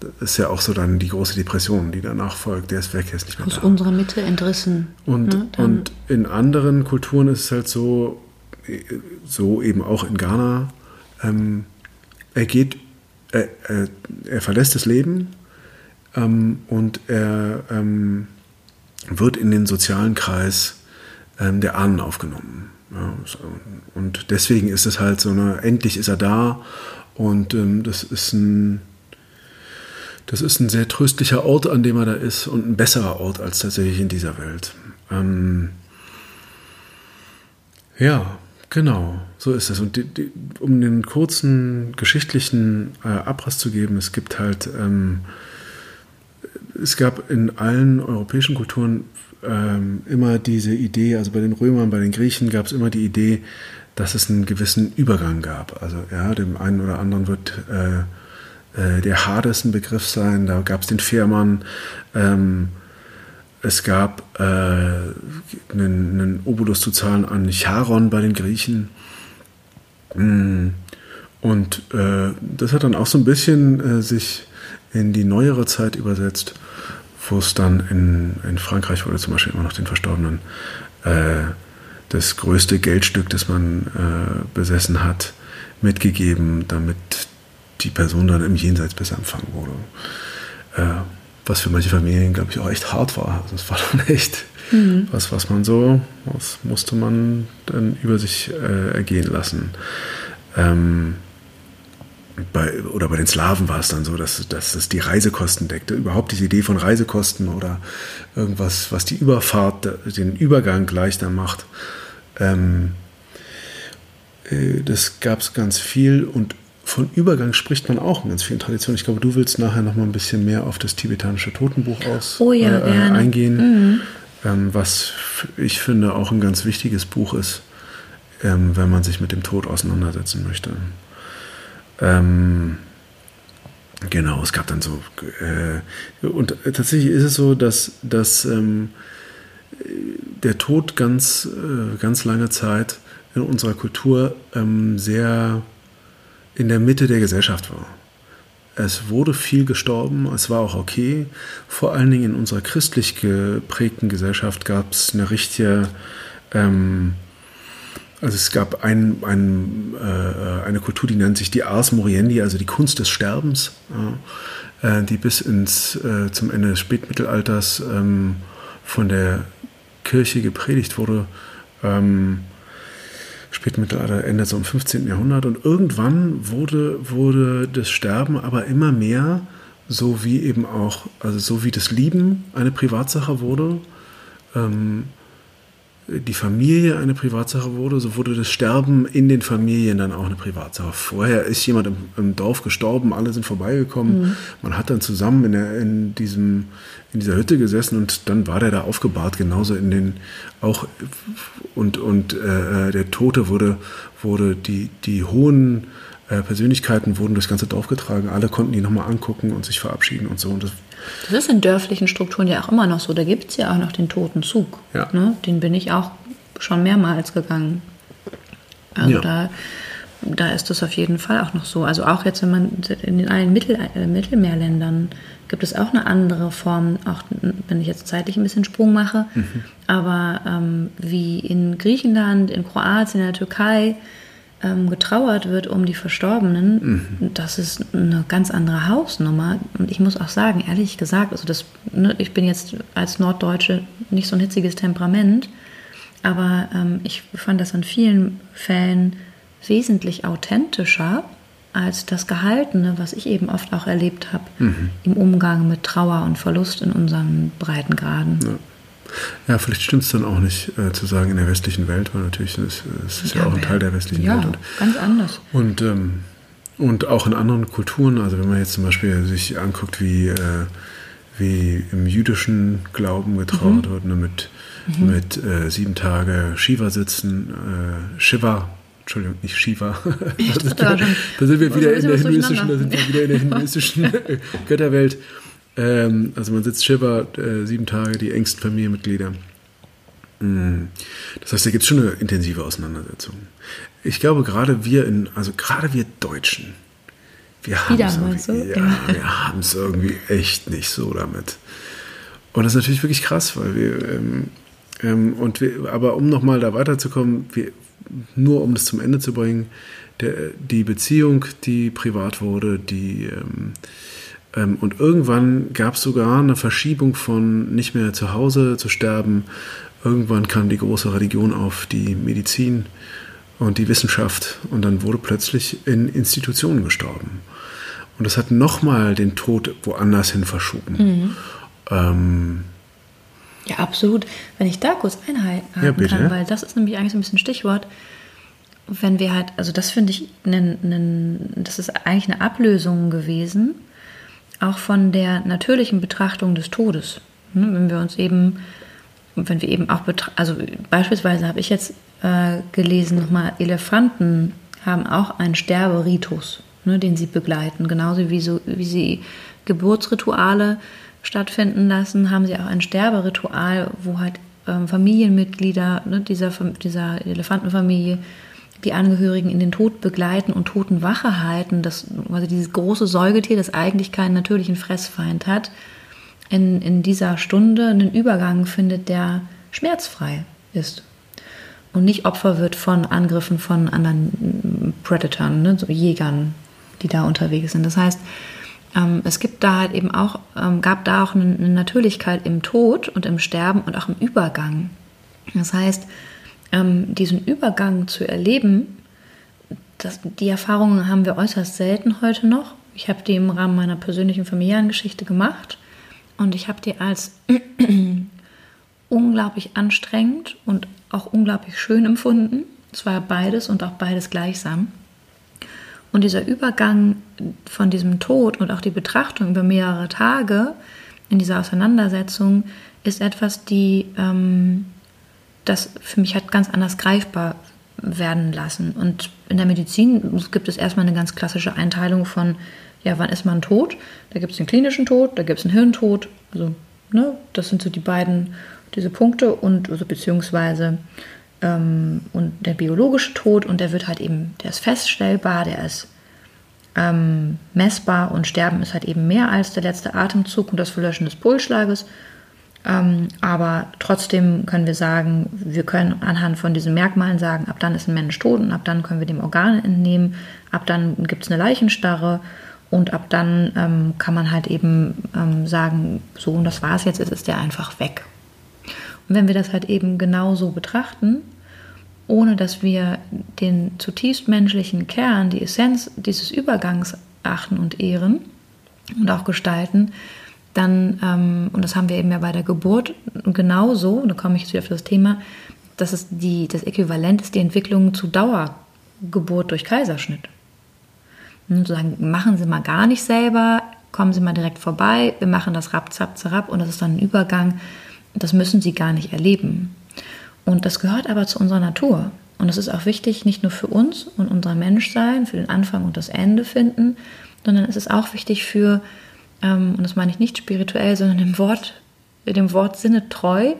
Das ist ja auch so dann die große Depression, die danach folgt. Der ist weg, er ist nicht mehr Aus da. unserer Mitte entrissen. Und, ne, und in anderen Kulturen ist es halt so, so eben auch in Ghana, ähm, er geht, er, er, er verlässt das Leben ähm, und er ähm, wird in den sozialen Kreis ähm, der Ahnen aufgenommen. Ja, und deswegen ist es halt so eine, endlich ist er da und ähm, das ist ein, das ist ein sehr tröstlicher Ort, an dem er da ist und ein besserer Ort als tatsächlich in dieser Welt. Ähm, ja, genau, so ist es. Und die, die, um den kurzen geschichtlichen äh, Abriss zu geben, es gibt halt, ähm, es gab in allen europäischen Kulturen ähm, immer diese Idee, also bei den Römern, bei den Griechen gab es immer die Idee, dass es einen gewissen Übergang gab. Also ja, dem einen oder anderen wird äh, äh, der Hades ein Begriff sein, da gab es den Fährmann, ähm, es gab äh, einen, einen Obolus zu zahlen an Charon bei den Griechen. Mm. Und äh, das hat dann auch so ein bisschen äh, sich in die neuere Zeit übersetzt, wo es dann in, in Frankreich wurde zum Beispiel immer noch den Verstorbenen äh, das größte Geldstück, das man äh, besessen hat, mitgegeben, damit die Person dann im Jenseits besser empfangen wurde. Äh, was für manche Familien, glaube ich, auch echt hart war. Also es war [LAUGHS] dann echt was, was man so, was musste man dann über sich äh, ergehen lassen. Ähm, bei, oder bei den Slawen war es dann so, dass, dass es die Reisekosten deckte. Überhaupt diese Idee von Reisekosten oder irgendwas, was die Überfahrt, den Übergang leichter macht. Ähm, äh, das gab es ganz viel und von Übergang spricht man auch in ganz vielen Traditionen. Ich glaube, du willst nachher noch mal ein bisschen mehr auf das tibetanische Totenbuch aus Oh ja, äh. Mhm. eingehen, ähm, was ich finde auch ein ganz wichtiges Buch ist, ähm, wenn man sich mit dem Tod auseinandersetzen möchte. Ähm, genau, es gab dann so äh, und tatsächlich ist es so, dass, dass ähm, der Tod ganz, äh, ganz lange Zeit in unserer Kultur ähm, sehr in der Mitte der Gesellschaft war. Es wurde viel gestorben, es war auch okay. Vor allen Dingen in unserer christlich geprägten Gesellschaft gab es eine richtige, ähm, also es gab ein, ein, äh, eine Kultur, die nennt sich die Ars Moriendi, also die Kunst des Sterbens, äh, die bis ins, äh, zum Ende des Spätmittelalters ähm, von der Kirche gepredigt wurde. Ähm, Spätmittelalter endet so im 15. Jahrhundert und irgendwann wurde, wurde das Sterben aber immer mehr, so wie eben auch, also so wie das Lieben eine Privatsache wurde, ähm, die Familie eine Privatsache wurde, so wurde das Sterben in den Familien dann auch eine Privatsache. Vorher ist jemand im, im Dorf gestorben, alle sind vorbeigekommen. Mhm. Man hat dann zusammen in, der, in, diesem, in dieser Hütte gesessen und dann war der da aufgebahrt, genauso in den auch und, und äh, der Tote wurde, wurde die, die hohen äh, Persönlichkeiten wurden durchs ganze Dorf getragen. Alle konnten die nochmal angucken und sich verabschieden und so. Und das das ist in dörflichen Strukturen ja auch immer noch so. Da gibt es ja auch noch den toten Zug. Ja. Ne? Den bin ich auch schon mehrmals gegangen. Also ja. da, da ist das auf jeden Fall auch noch so. Also auch jetzt, wenn man in allen Mittel, äh, Mittelmeerländern gibt es auch eine andere Form, auch wenn ich jetzt zeitlich ein bisschen Sprung mache, mhm. aber ähm, wie in Griechenland, in Kroatien, in der Türkei, ähm, getrauert wird um die Verstorbenen, mhm. das ist eine ganz andere Hausnummer. Und ich muss auch sagen, ehrlich gesagt, also das, ne, ich bin jetzt als Norddeutsche nicht so ein hitziges Temperament, aber ähm, ich fand das in vielen Fällen wesentlich authentischer als das Gehaltene, was ich eben oft auch erlebt habe mhm. im Umgang mit Trauer und Verlust in unseren Breitengraden. Ja. Ja, vielleicht stimmt es dann auch nicht äh, zu sagen in der westlichen Welt, weil natürlich es, es ist ja, ja auch ein Teil der westlichen ja, Welt. Und, ganz anders. Und, ähm, und auch in anderen Kulturen, also wenn man jetzt zum Beispiel sich anguckt, wie, äh, wie im jüdischen Glauben getrauert mhm. wird, ne, mit, mhm. mit äh, sieben Tage Shiva sitzen, äh, Shiva, Entschuldigung, nicht Shiva. [LAUGHS] da, sind wir, da sind wir wieder in der hinduistischen, da sind wir wieder in der hinduistischen [LAUGHS] Götterwelt. Ähm, also man sitzt Shiva äh, sieben Tage, die engsten Familienmitglieder. Mm. Das heißt, da gibt es schon eine intensive Auseinandersetzung. Ich glaube, gerade wir in, also gerade wir Deutschen, wir haben es irgendwie, so? ja, es irgendwie echt nicht so damit. Und das ist natürlich wirklich krass, weil wir, ähm, ähm, und wir, aber um nochmal da weiterzukommen, wir, nur um das zum Ende zu bringen, der, die Beziehung, die privat wurde, die ähm, ähm, und irgendwann gab es sogar eine Verschiebung von nicht mehr zu Hause zu sterben. Irgendwann kam die große Religion auf, die Medizin und die Wissenschaft. Und dann wurde plötzlich in Institutionen gestorben. Und das hat nochmal den Tod woanders hin verschoben. Mhm. Ähm, ja, absolut. Wenn ich da kurz einhalten ja, kann, weil das ist nämlich eigentlich so ein bisschen Stichwort. Wenn wir halt, also das finde ich, nen, nen, das ist eigentlich eine Ablösung gewesen auch von der natürlichen Betrachtung des Todes. Ne, wenn wir uns eben, wenn wir eben auch, also beispielsweise habe ich jetzt äh, gelesen, nochmal, Elefanten haben auch einen Sterberitus, ne, den sie begleiten. Genauso wie, so, wie sie Geburtsrituale stattfinden lassen, haben sie auch ein Sterberitual, wo halt ähm, Familienmitglieder ne, dieser, dieser Elefantenfamilie die Angehörigen in den Tod begleiten und Totenwache halten, dass also dieses große Säugetier, das eigentlich keinen natürlichen Fressfeind hat, in, in dieser Stunde einen Übergang findet, der schmerzfrei ist und nicht Opfer wird von Angriffen von anderen Predatoren, ne, so Jägern, die da unterwegs sind. Das heißt, ähm, es gibt da halt eben auch, ähm, gab da auch eine Natürlichkeit im Tod und im Sterben und auch im Übergang. Das heißt, ähm, diesen Übergang zu erleben, das, die Erfahrungen haben wir äußerst selten heute noch. Ich habe die im Rahmen meiner persönlichen familiären Geschichte gemacht und ich habe die als [CLEARS THROAT] unglaublich anstrengend und auch unglaublich schön empfunden. Es war beides und auch beides gleichsam. Und dieser Übergang von diesem Tod und auch die Betrachtung über mehrere Tage in dieser Auseinandersetzung ist etwas, die ähm, das für mich hat ganz anders greifbar werden lassen. Und in der Medizin gibt es erstmal eine ganz klassische Einteilung von, ja, wann ist man tot? Da gibt es den klinischen Tod, da gibt es einen Hirntod. Also, ne, das sind so die beiden, diese Punkte und also beziehungsweise ähm, und der biologische Tod und der wird halt eben, der ist feststellbar, der ist ähm, messbar und Sterben ist halt eben mehr als der letzte Atemzug und das Verlöschen des Pulsschlages. Ähm, aber trotzdem können wir sagen, wir können anhand von diesen Merkmalen sagen, ab dann ist ein Mensch tot und ab dann können wir dem Organe entnehmen, ab dann gibt es eine Leichenstarre und ab dann ähm, kann man halt eben ähm, sagen, so und das war es jetzt, jetzt ist der einfach weg. Und wenn wir das halt eben genau so betrachten, ohne dass wir den zutiefst menschlichen Kern, die Essenz dieses Übergangs achten und ehren und auch gestalten, dann, ähm, und das haben wir eben ja bei der Geburt genauso, und da komme ich jetzt wieder auf das Thema, das ist die, das Äquivalent ist die Entwicklung zu Dauergeburt durch Kaiserschnitt. Und zu sagen, machen Sie mal gar nicht selber, kommen Sie mal direkt vorbei, wir machen das rap, zap, zerab und das ist dann ein Übergang. Das müssen Sie gar nicht erleben. Und das gehört aber zu unserer Natur. Und das ist auch wichtig, nicht nur für uns und unser Menschsein, für den Anfang und das Ende finden, sondern es ist auch wichtig für, ähm, und das meine ich nicht spirituell, sondern im Wort, dem Wortsinne treu,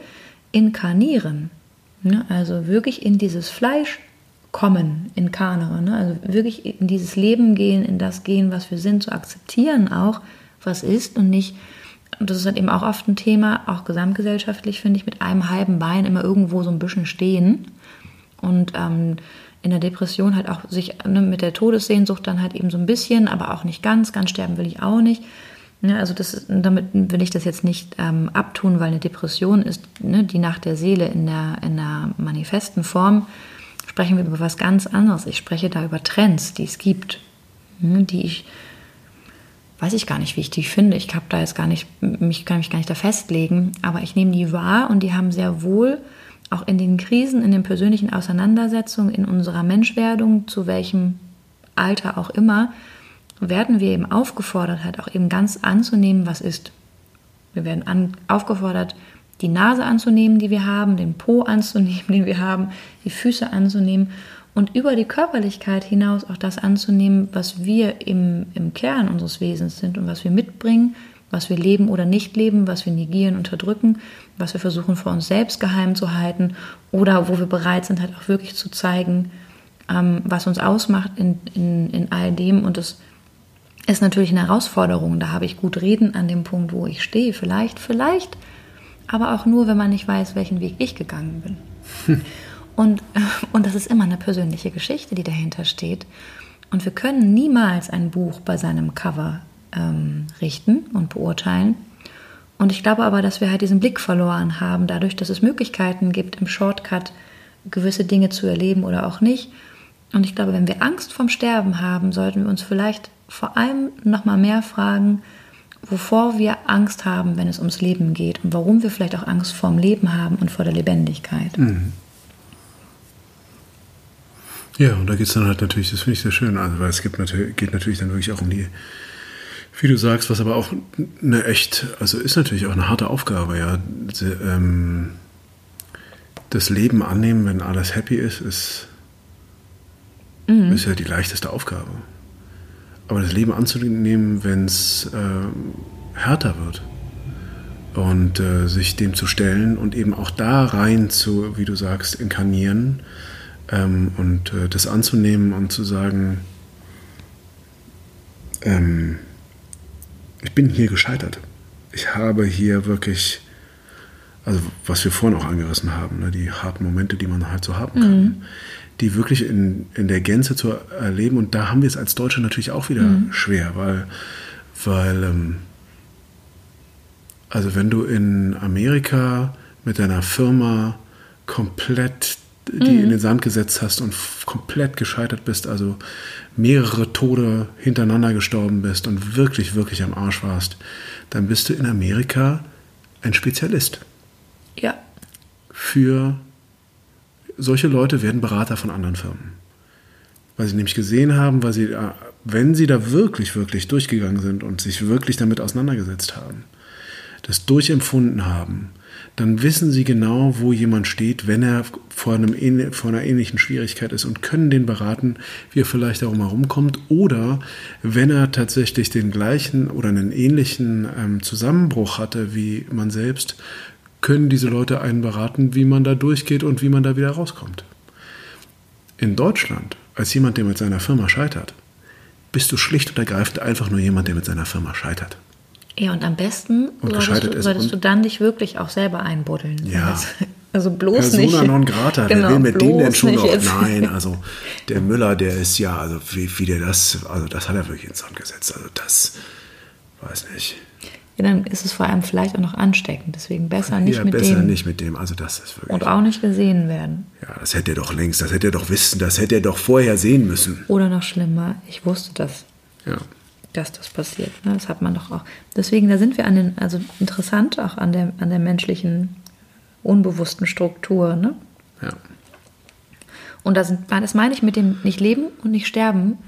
inkarnieren. Ne? Also wirklich in dieses Fleisch kommen, inkarnere. Ne? Also wirklich in dieses Leben gehen, in das gehen, was wir sind, zu akzeptieren auch, was ist und nicht, und das ist halt eben auch oft ein Thema, auch gesamtgesellschaftlich, finde ich, mit einem halben Bein immer irgendwo so ein bisschen stehen und ähm, in der Depression halt auch sich ne, mit der Todessehnsucht dann halt eben so ein bisschen, aber auch nicht ganz, ganz sterben will ich auch nicht. Ja, also das, damit will ich das jetzt nicht ähm, abtun, weil eine Depression ist ne, die Nacht der Seele in der, in der manifesten Form. Sprechen wir über was ganz anderes. Ich spreche da über Trends, die es gibt, ne, die ich, weiß ich gar nicht, wie ich die finde. Ich habe da jetzt gar nicht, mich kann mich gar nicht da festlegen, aber ich nehme die wahr und die haben sehr wohl auch in den Krisen, in den persönlichen Auseinandersetzungen, in unserer Menschwerdung, zu welchem Alter auch immer, werden wir eben aufgefordert, halt auch eben ganz anzunehmen, was ist. Wir werden an, aufgefordert, die Nase anzunehmen, die wir haben, den Po anzunehmen, [LAUGHS] den wir haben, die Füße anzunehmen und über die Körperlichkeit hinaus auch das anzunehmen, was wir im, im Kern unseres Wesens sind und was wir mitbringen, was wir leben oder nicht leben, was wir negieren, unterdrücken, was wir versuchen vor uns selbst geheim zu halten oder wo wir bereit sind, halt auch wirklich zu zeigen, ähm, was uns ausmacht in, in, in all dem. Und das ist natürlich eine Herausforderung. Da habe ich gut reden an dem Punkt, wo ich stehe. Vielleicht, vielleicht, aber auch nur, wenn man nicht weiß, welchen Weg ich gegangen bin. Hm. [LAUGHS] Und, und das ist immer eine persönliche Geschichte, die dahinter steht. Und wir können niemals ein Buch bei seinem Cover ähm, richten und beurteilen. Und ich glaube aber, dass wir halt diesen Blick verloren haben, dadurch, dass es Möglichkeiten gibt, im Shortcut gewisse Dinge zu erleben oder auch nicht. Und ich glaube, wenn wir Angst vom Sterben haben, sollten wir uns vielleicht vor allem noch mal mehr fragen, wovor wir Angst haben, wenn es ums Leben geht und warum wir vielleicht auch Angst vorm Leben haben und vor der Lebendigkeit. Mhm. Ja, und da geht es dann halt natürlich, das finde ich sehr schön, also weil es gibt natürlich, geht natürlich dann wirklich auch um die wie du sagst, was aber auch eine echt, also ist natürlich auch eine harte Aufgabe, ja. Ähm, das Leben annehmen, wenn alles happy ist, ist, mhm. ist ja die leichteste Aufgabe. Aber das Leben anzunehmen, wenn es äh, härter wird und äh, sich dem zu stellen und eben auch da rein zu, wie du sagst, inkarnieren ähm, und äh, das anzunehmen und zu sagen, ähm, ich bin hier gescheitert. Ich habe hier wirklich, also was wir vorhin auch angerissen haben, ne, die harten Momente, die man halt so haben kann, mhm. Die wirklich in, in der Gänze zu erleben. Und da haben wir es als Deutsche natürlich auch wieder mhm. schwer, weil, weil ähm, also wenn du in Amerika mit deiner Firma komplett die mhm. in den Sand gesetzt hast und komplett gescheitert bist, also mehrere Tode hintereinander gestorben bist und wirklich, wirklich am Arsch warst, dann bist du in Amerika ein Spezialist. Ja. Für solche Leute werden Berater von anderen Firmen. Weil sie nämlich gesehen haben, weil sie, wenn sie da wirklich, wirklich durchgegangen sind und sich wirklich damit auseinandergesetzt haben, das durchempfunden haben, dann wissen sie genau, wo jemand steht, wenn er vor, einem, vor einer ähnlichen Schwierigkeit ist und können den beraten, wie er vielleicht darum herumkommt oder wenn er tatsächlich den gleichen oder einen ähnlichen ähm, Zusammenbruch hatte wie man selbst, können diese Leute einen beraten, wie man da durchgeht und wie man da wieder rauskommt. In Deutschland, als jemand, der mit seiner Firma scheitert, bist du schlicht und ergreifend einfach nur jemand, der mit seiner Firma scheitert. Ja, und am besten und solltest, du, solltest du dann dich wirklich auch selber einbuddeln. Ja. Also bloß Persona nicht. non grata. Genau, Wer will mit dem denn schon noch? Jetzt. Nein, [LAUGHS] also der Müller, der ist ja, also wie, wie der das, also das hat er wirklich ins Sand gesetzt. Also das, weiß nicht. Ja, dann ist es vor allem vielleicht auch noch ansteckend. Deswegen besser nicht ja, mit besser dem. besser nicht mit dem. Also das ist wirklich. Und auch nicht gesehen werden. Ja, das hätte er doch längst, das hätte er doch wissen, das hätte er doch vorher sehen müssen. Oder noch schlimmer, ich wusste das. Ja dass das passiert. Ne? Das hat man doch auch. Deswegen, da sind wir an den, also interessant auch an der, an der menschlichen unbewussten Struktur. Ne? Ja. Und das, sind, das meine ich mit dem nicht leben und nicht sterben,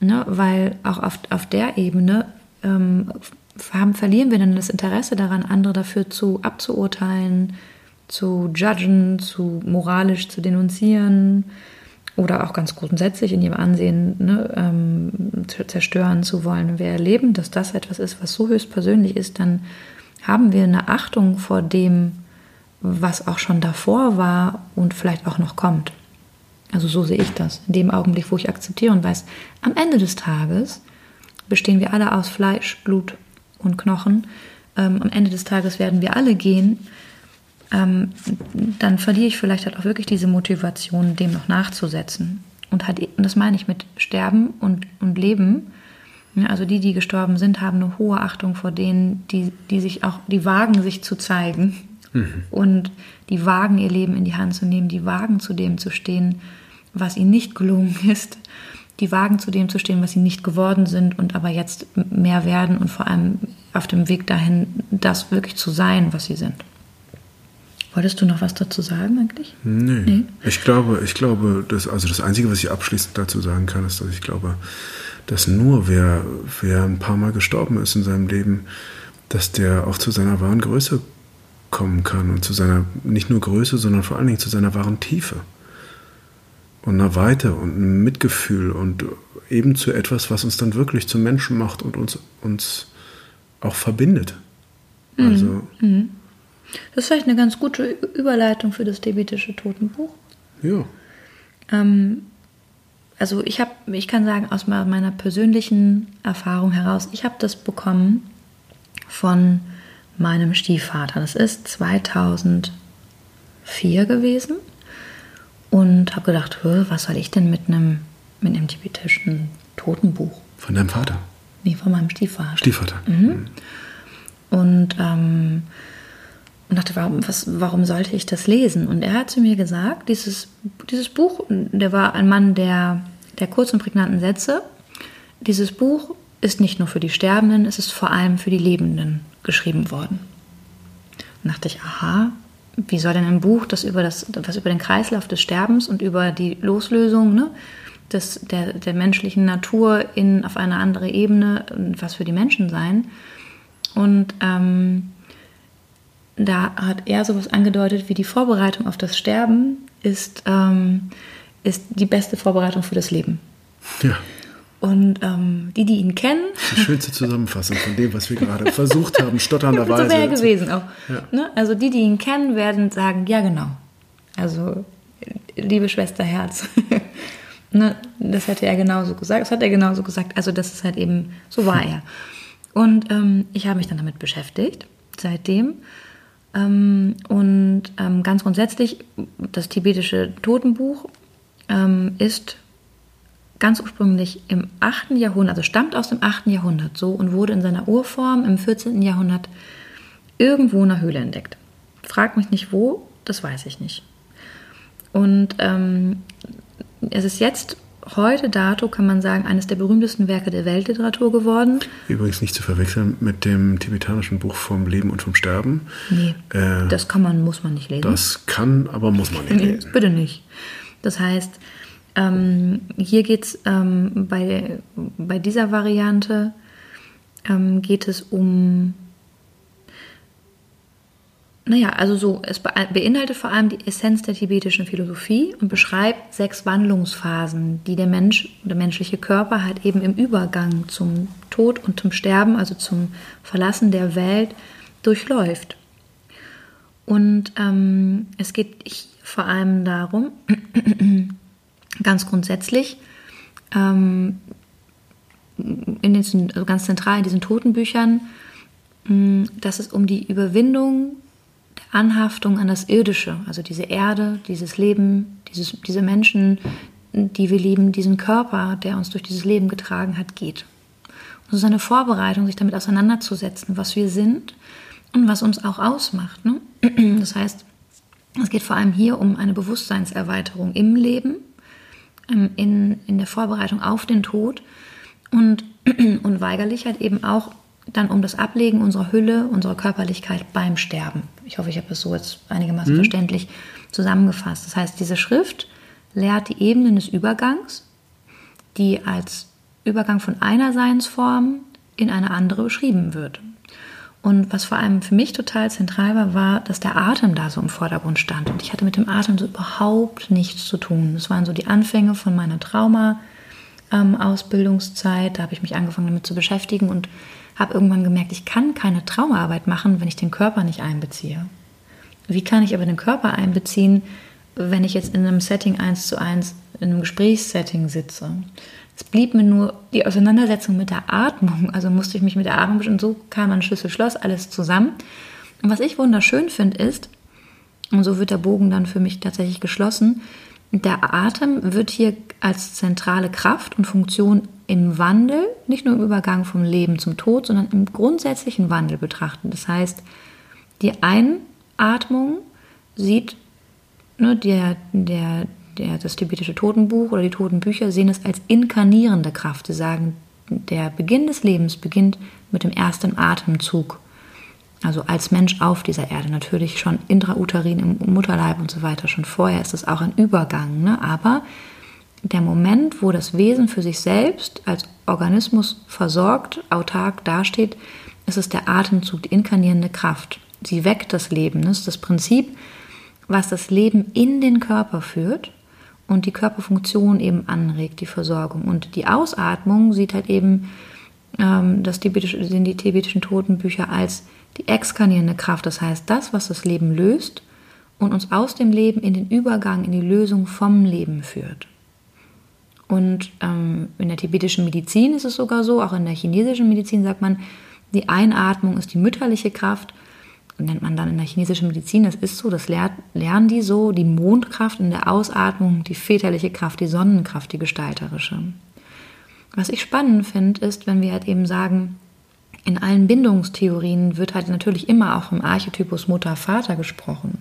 ne? weil auch auf, auf der Ebene ähm, haben, verlieren wir dann das Interesse daran, andere dafür zu abzuurteilen, zu judgen, zu moralisch zu denunzieren oder auch ganz grundsätzlich in ihrem Ansehen ne, ähm, zerstören zu wollen. Wir erleben, dass das etwas ist, was so höchstpersönlich ist, dann haben wir eine Achtung vor dem, was auch schon davor war und vielleicht auch noch kommt. Also so sehe ich das. In dem Augenblick, wo ich akzeptiere und weiß, am Ende des Tages bestehen wir alle aus Fleisch, Blut und Knochen. Ähm, am Ende des Tages werden wir alle gehen. Ähm, dann verliere ich vielleicht halt auch wirklich diese Motivation, dem noch nachzusetzen. Und, hat, und das meine ich mit Sterben und, und Leben. Ja, also die, die gestorben sind, haben eine hohe Achtung vor denen, die, die sich auch, die wagen, sich zu zeigen. Mhm. Und die wagen, ihr Leben in die Hand zu nehmen, die wagen, zu dem zu stehen, was ihnen nicht gelungen ist die wagen zu dem zu stehen, was sie nicht geworden sind und aber jetzt mehr werden und vor allem auf dem Weg dahin, das wirklich zu sein, was sie sind. Wolltest du noch was dazu sagen eigentlich? Nee. nee. Ich glaube, ich glaube, dass, also das Einzige, was ich abschließend dazu sagen kann, ist, dass ich glaube, dass nur wer, wer ein paar Mal gestorben ist in seinem Leben, dass der auch zu seiner wahren Größe kommen kann und zu seiner nicht nur Größe, sondern vor allen Dingen zu seiner wahren Tiefe und einer Weite und einem Mitgefühl und eben zu etwas, was uns dann wirklich zum Menschen macht und uns, uns auch verbindet. Mhm. Also, mhm. Das ist vielleicht eine ganz gute Überleitung für das tibetische Totenbuch. Ja. Ähm, also ich habe, ich kann sagen aus meiner persönlichen Erfahrung heraus, ich habe das bekommen von meinem Stiefvater. Das ist 2004 gewesen und habe gedacht, was soll ich denn mit einem, mit einem tibetischen Totenbuch? Von deinem Vater? Nee, von meinem Stiefvater. Stiefvater. Mhm. Mhm. Und, ähm, und dachte, warum, was, warum sollte ich das lesen? Und er hat zu mir gesagt, dieses, dieses Buch, der war ein Mann der, der kurzen, prägnanten Sätze. Dieses Buch ist nicht nur für die Sterbenden, es ist vor allem für die Lebenden geschrieben worden. Und dachte ich, aha, wie soll denn ein Buch, das über, das, was über den Kreislauf des Sterbens und über die Loslösung ne, des, der, der menschlichen Natur in, auf eine andere Ebene, was für die Menschen sein? Und ähm, da hat er sowas angedeutet wie die Vorbereitung auf das Sterben ist, ähm, ist die beste Vorbereitung für das Leben. Ja. Und ähm, die, die ihn kennen. Die schönste Zusammenfassung von dem, was wir gerade [LAUGHS] versucht haben, stotternderweise. so wäre gewesen auch. Ja. Ne? Also die, die ihn kennen, werden sagen, ja genau. Also, liebe Schwester Herz. [LAUGHS] ne? Das hätte er genauso gesagt. Das hat er genauso gesagt. Also das ist halt eben, so war er. Und ähm, ich habe mich dann damit beschäftigt, seitdem. Ähm, und ähm, ganz grundsätzlich, das tibetische Totenbuch ähm, ist ganz ursprünglich im 8. Jahrhundert, also stammt aus dem 8. Jahrhundert so und wurde in seiner Urform im 14. Jahrhundert irgendwo in einer Höhle entdeckt. Frag mich nicht wo, das weiß ich nicht. Und ähm, es ist jetzt, heute dato, kann man sagen, eines der berühmtesten Werke der Weltliteratur geworden. Übrigens nicht zu verwechseln mit dem tibetanischen Buch vom Leben und vom Sterben. Nee, äh, das kann man, muss man nicht lesen. Das kann, aber muss man nicht lesen. Bitte nicht. Das heißt, ähm, hier geht es ähm, bei, bei dieser Variante ähm, geht es um, naja, also so, es beinhaltet vor allem die Essenz der tibetischen Philosophie und beschreibt sechs Wandlungsphasen, die der Mensch, der menschliche Körper halt eben im Übergang zum Tod und zum Sterben, also zum Verlassen der Welt, durchläuft. Und ähm, es geht vor allem darum, ganz grundsätzlich ähm, in diesen, also ganz zentral in diesen Totenbüchern, mm, dass es um die Überwindung der Anhaftung an das Irdische, also diese Erde, dieses Leben, dieses, diese Menschen, die wir lieben, diesen Körper, der uns durch dieses Leben getragen hat, geht. Und es ist eine Vorbereitung, sich damit auseinanderzusetzen, was wir sind und was uns auch ausmacht. Ne? [CLEARS THROAT] Das heißt, es geht vor allem hier um eine Bewusstseinserweiterung im Leben, in, in der Vorbereitung auf den Tod und [CLEARS THROAT] unweigerlich halt eben auch dann um das Ablegen unserer Hülle, unserer Körperlichkeit beim Sterben. Ich hoffe, ich habe das so jetzt einigermaßen mhm. verständlich zusammengefasst. Das heißt, diese Schrift lehrt die Ebenen des Übergangs, die als Übergang von einer Seinsform in eine andere beschrieben wird. Und was vor allem für mich total zentral war, war, dass der Atem da so im Vordergrund stand. Und ich hatte mit dem Atem so überhaupt nichts zu tun. Das waren so die Anfänge von meiner Trauma-Ausbildungszeit. Ähm, da habe ich mich angefangen damit zu beschäftigen und habe irgendwann gemerkt, ich kann keine Traumaarbeit machen, wenn ich den Körper nicht einbeziehe. Wie kann ich aber den Körper einbeziehen, wenn ich jetzt in einem Setting eins zu eins in einem Gesprächssetting sitze? Es blieb mir nur die Auseinandersetzung mit der Atmung. Also musste ich mich mit der Atmung und so kam ein Schlüssel-Schloss alles zusammen. Und was ich wunderschön finde, ist, und so wird der Bogen dann für mich tatsächlich geschlossen, der Atem wird hier als zentrale Kraft und Funktion im Wandel, nicht nur im Übergang vom Leben zum Tod, sondern im grundsätzlichen Wandel betrachten. Das heißt, die Einatmung sieht ne, der, der, der, das tibetische Totenbuch oder die Totenbücher sehen es als inkarnierende Kraft. Sie sagen, der Beginn des Lebens beginnt mit dem ersten Atemzug. Also als Mensch auf dieser Erde. Natürlich schon intrauterin im Mutterleib und so weiter. Schon vorher ist es auch ein Übergang. Ne? Aber der Moment, wo das Wesen für sich selbst als Organismus versorgt, autark dasteht, ist es der Atemzug, die inkarnierende Kraft. Sie weckt das Leben. Das ist das Prinzip, was das Leben in den Körper führt und die Körperfunktion eben anregt, die Versorgung. Und die Ausatmung sieht halt eben ähm, das tibetische, sind die tibetischen Totenbücher als die exkarnierende Kraft, das heißt das, was das Leben löst und uns aus dem Leben in den Übergang, in die Lösung vom Leben führt. Und ähm, in der tibetischen Medizin ist es sogar so, auch in der chinesischen Medizin sagt man, die Einatmung ist die mütterliche Kraft nennt man dann in der chinesischen Medizin, das ist so, das lernen die so, die Mondkraft in der Ausatmung, die väterliche Kraft, die Sonnenkraft, die gestalterische. Was ich spannend finde, ist, wenn wir halt eben sagen, in allen Bindungstheorien wird halt natürlich immer auch vom Archetypus Mutter-Vater gesprochen.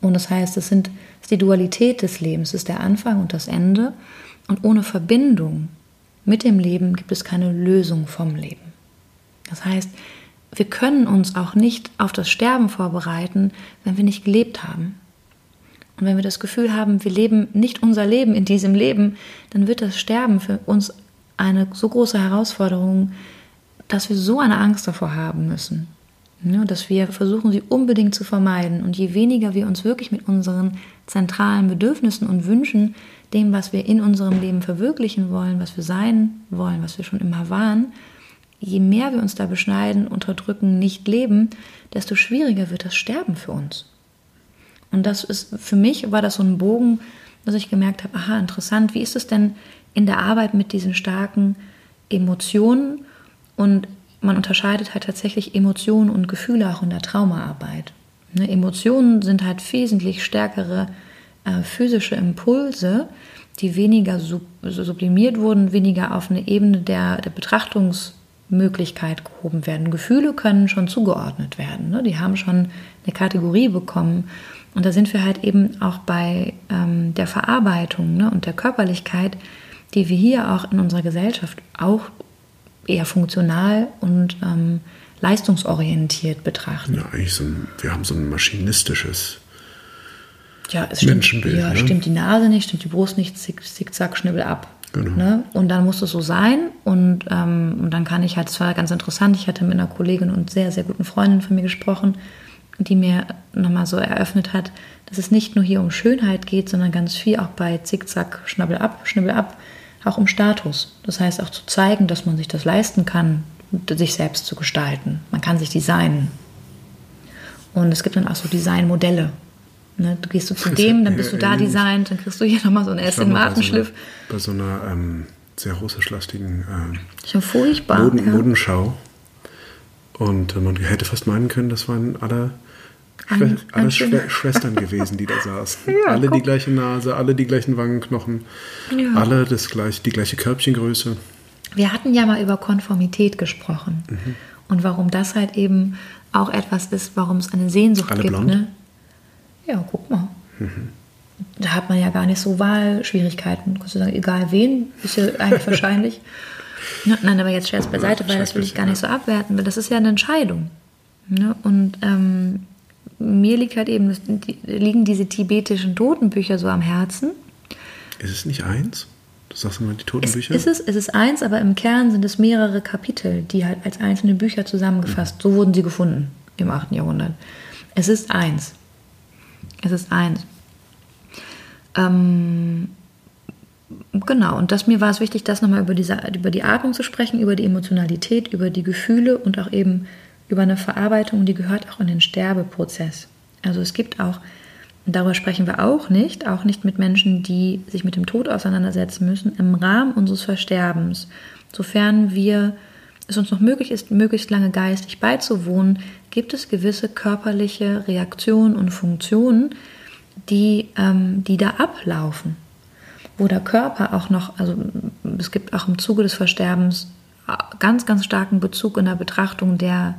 Und das heißt, es sind es ist die Dualität des Lebens, es ist der Anfang und das Ende. Und ohne Verbindung mit dem Leben gibt es keine Lösung vom Leben. Das heißt, wir können uns auch nicht auf das Sterben vorbereiten, wenn wir nicht gelebt haben. Und wenn wir das Gefühl haben, wir leben nicht unser Leben in diesem Leben, dann wird das Sterben für uns eine so große Herausforderung, dass wir so eine Angst davor haben müssen. Ja, dass wir versuchen, sie unbedingt zu vermeiden. Und je weniger wir uns wirklich mit unseren zentralen Bedürfnissen und Wünschen, dem, was wir in unserem Leben verwirklichen wollen, was wir sein wollen, was wir schon immer waren, je mehr wir uns da beschneiden, unterdrücken, nicht leben, desto schwieriger wird das Sterben für uns. Und das ist, für mich war das so ein Bogen, dass ich gemerkt habe, aha, interessant, wie ist es denn in der Arbeit mit diesen starken Emotionen? Und man unterscheidet halt tatsächlich Emotionen und Gefühle auch in der Traumaarbeit. Ne, Emotionen sind halt wesentlich stärkere äh, physische Impulse, die weniger sub sublimiert wurden, weniger auf eine Ebene der, der Betrachtungs- Möglichkeit gehoben werden. Gefühle können schon zugeordnet werden. Ne? Die haben schon eine Kategorie bekommen. Und da sind wir halt eben auch bei ähm, der Verarbeitung ne? und der Körperlichkeit, die wir hier auch in unserer Gesellschaft auch eher funktional und ähm, leistungsorientiert betrachten. Ja, eigentlich so ein, wir haben so ein maschinistisches ja, es stimmt, Menschenbild. Ja, ne? stimmt die Nase nicht, stimmt die Brust nicht, zick, zick zack, schnibbel ab. Genau. Ne? Und dann muss es so sein. Und, ähm, und dann kann ich halt, es war ganz interessant, ich hatte mit einer Kollegin und sehr, sehr guten Freundin von mir gesprochen, die mir nochmal so eröffnet hat, dass es nicht nur hier um Schönheit geht, sondern ganz viel auch bei Zickzack, Schnabbel ab, Schnibbel ab, auch um Status. Das heißt auch zu zeigen, dass man sich das leisten kann, sich selbst zu gestalten. Man kann sich designen. Und es gibt dann auch so Designmodelle. Ne, du gehst du zu dem, dann bist du da designt, dann kriegst du hier nochmal so einen Aston Martin Schliff. Bei so einer, ähm, sehr russischlastigen äh, furchtbar, Moden, ja. Modenschau. Und äh, man hätte fast meinen können, das waren alle, Schwe alle Schwe Schwestern gewesen, die da [LAUGHS] saßen. Ja, alle guck. die gleiche Nase, alle die gleichen Wangenknochen, ja. alle das gleich, die gleiche Körbchengröße. Wir hatten ja mal über Konformität gesprochen. Mhm. Und warum das halt eben auch etwas ist, warum es eine Sehnsucht alle gibt. Blond? Ne? Ja, guck mal. Mhm. Da hat man ja gar nicht so Wahlschwierigkeiten. Du kannst sagen, egal wen, ist ja eigentlich [LAUGHS] wahrscheinlich. Nein, aber jetzt Scherz beiseite, weil das will ich gar nicht so abwerten, weil das ist ja eine Entscheidung. Ne? Und ähm, mir liegt halt eben, liegen diese tibetischen Totenbücher so am Herzen. Ist es nicht eins? Du sagst immer die Totenbücher? Es, ist es, es ist eins, aber im Kern sind es mehrere Kapitel, die halt als einzelne Bücher zusammengefasst, mhm. so wurden sie gefunden im 8. Jahrhundert. Es ist eins. Es ist eins. Ähm, genau, und das mir war es wichtig, das nochmal über, diese, über die Atmung zu sprechen, über die Emotionalität, über die Gefühle und auch eben über eine Verarbeitung, die gehört auch in den Sterbeprozess. Also es gibt auch, darüber sprechen wir auch nicht, auch nicht mit Menschen, die sich mit dem Tod auseinandersetzen müssen, im Rahmen unseres Versterbens, sofern wir es uns noch möglich ist, möglichst lange geistig beizuwohnen, gibt es gewisse körperliche Reaktionen und Funktionen, die, ähm, die da ablaufen. Wo der Körper auch noch, also es gibt auch im Zuge des Versterbens ganz, ganz starken Bezug in der Betrachtung der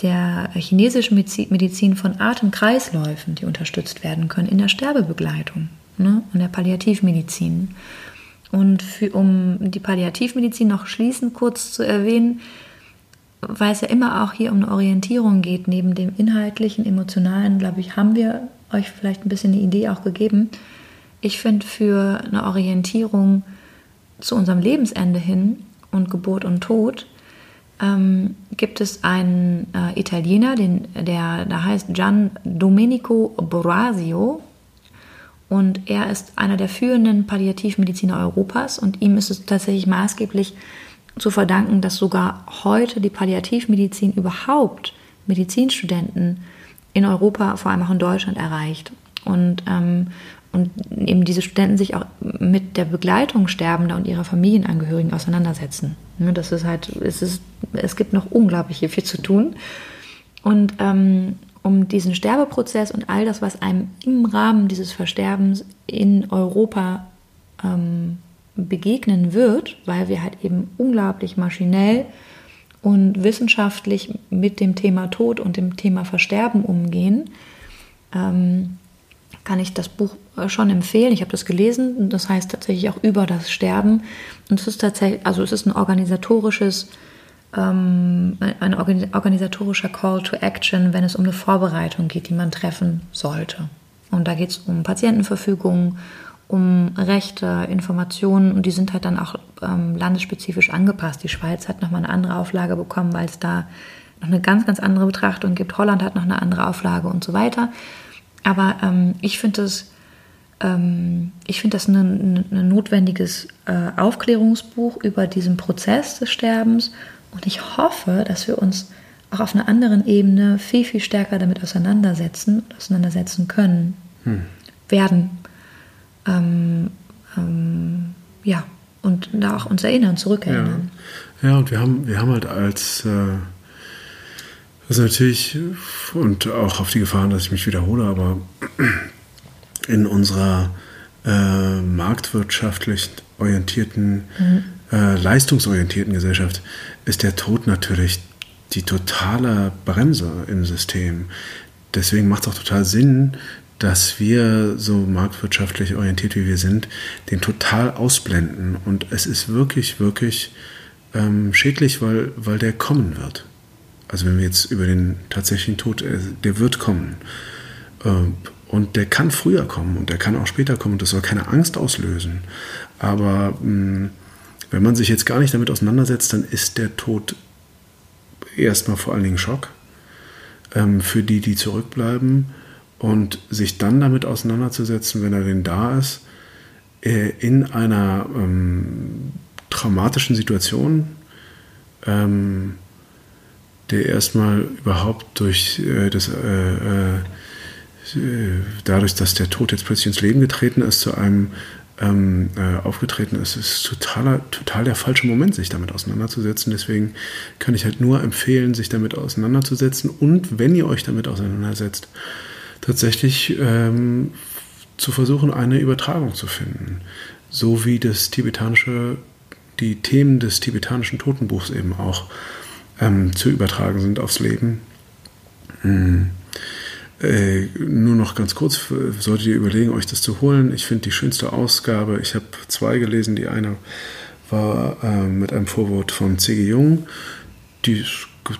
der chinesischen Medizin von Atemkreisläufen, die unterstützt werden können in der Sterbebegleitung ne, und der Palliativmedizin. Und für, um die Palliativmedizin noch schließend kurz zu erwähnen, weil es ja immer auch hier um eine Orientierung geht, neben dem inhaltlichen, emotionalen, glaube ich, haben wir euch vielleicht ein bisschen eine Idee auch gegeben. Ich finde für eine Orientierung zu unserem Lebensende hin und Geburt und Tod ähm, gibt es einen äh, Italiener, den, der, der heißt Gian Domenico Borasio. Und er ist einer der führenden Palliativmediziner Europas. Und ihm ist es tatsächlich maßgeblich zu verdanken, dass sogar heute die Palliativmedizin überhaupt Medizinstudenten in Europa, vor allem auch in Deutschland, erreicht. Und ähm, und eben diese Studenten sich auch mit der Begleitung Sterbender und ihrer Familienangehörigen auseinandersetzen. Ne, das ist halt, es, ist, es gibt noch unglaublich viel zu tun. Und ähm, um diesen Sterbeprozess und all das, was einem im Rahmen dieses Versterbens in Europa ähm, begegnen wird, weil wir halt eben unglaublich maschinell und wissenschaftlich mit dem Thema Tod und dem Thema Versterben umgehen, ähm, kann ich das Buch äh, schon empfehlen. Ich habe das gelesen. Das heißt tatsächlich auch über das Sterben. Und es ist tatsächlich, also es ist ein organisatorisches, ähm, ein organisatorischer Call to Action, wenn es um eine Vorbereitung geht, die man treffen sollte. Und da geht es um Patientenverfügung, um Rechte, Informationen und die sind halt dann auch ähm, landesspezifisch angepasst. Die Schweiz hat nochmal eine andere Auflage bekommen, weil es da noch eine ganz, ganz andere Betrachtung gibt. Holland hat noch eine andere Auflage und so weiter. Aber ähm, ich finde das, ähm, ich finde das ein, ein notwendiges äh, Aufklärungsbuch über diesen Prozess des Sterbens und ich hoffe, dass wir uns auch auf einer anderen Ebene viel, viel stärker damit auseinandersetzen, auseinandersetzen können, hm. werden. Ähm, ähm, ja, und da auch uns erinnern, zurückerinnern. Ja, ja und wir haben, wir haben halt als äh also natürlich, und auch auf die Gefahren, dass ich mich wiederhole, aber [CLEARS THROAT] in unserer äh, marktwirtschaftlich orientierten, mhm. äh, leistungsorientierten Gesellschaft ist der Tod natürlich die totale Bremse im System. Deswegen macht es auch total Sinn, dass wir so marktwirtschaftlich orientiert wie wir sind, den total ausblenden. Und es ist wirklich, wirklich ähm, schädlich, weil, weil der kommen wird. Also wenn wir jetzt über den tatsächlichen Tod, äh, der wird kommen. Ähm, und der kann früher kommen und der kann auch später kommen und das soll keine Angst auslösen. Aber hm, wenn man sich jetzt gar nicht damit auseinandersetzt, dann ist der Tod erstmal vor allen Dingen Schock ähm, für die, die zurückbleiben. Und sich dann damit auseinanderzusetzen, wenn er denn da ist, äh, in einer ähm, traumatischen Situation, ähm, der erstmal überhaupt durch äh, das, äh, äh, dadurch, dass der Tod jetzt plötzlich ins Leben getreten ist, zu einem ähm, äh, aufgetreten ist, ist totaler, total der falsche Moment, sich damit auseinanderzusetzen. Deswegen kann ich halt nur empfehlen, sich damit auseinanderzusetzen und wenn ihr euch damit auseinandersetzt, tatsächlich ähm, zu versuchen, eine Übertragung zu finden. So wie das tibetanische, die Themen des tibetanischen Totenbuchs eben auch ähm, zu übertragen sind aufs Leben. Hm. Äh, nur noch ganz kurz, solltet ihr überlegen, euch das zu holen. Ich finde die schönste Ausgabe, ich habe zwei gelesen, die eine war äh, mit einem Vorwort von C.G. Jung. Die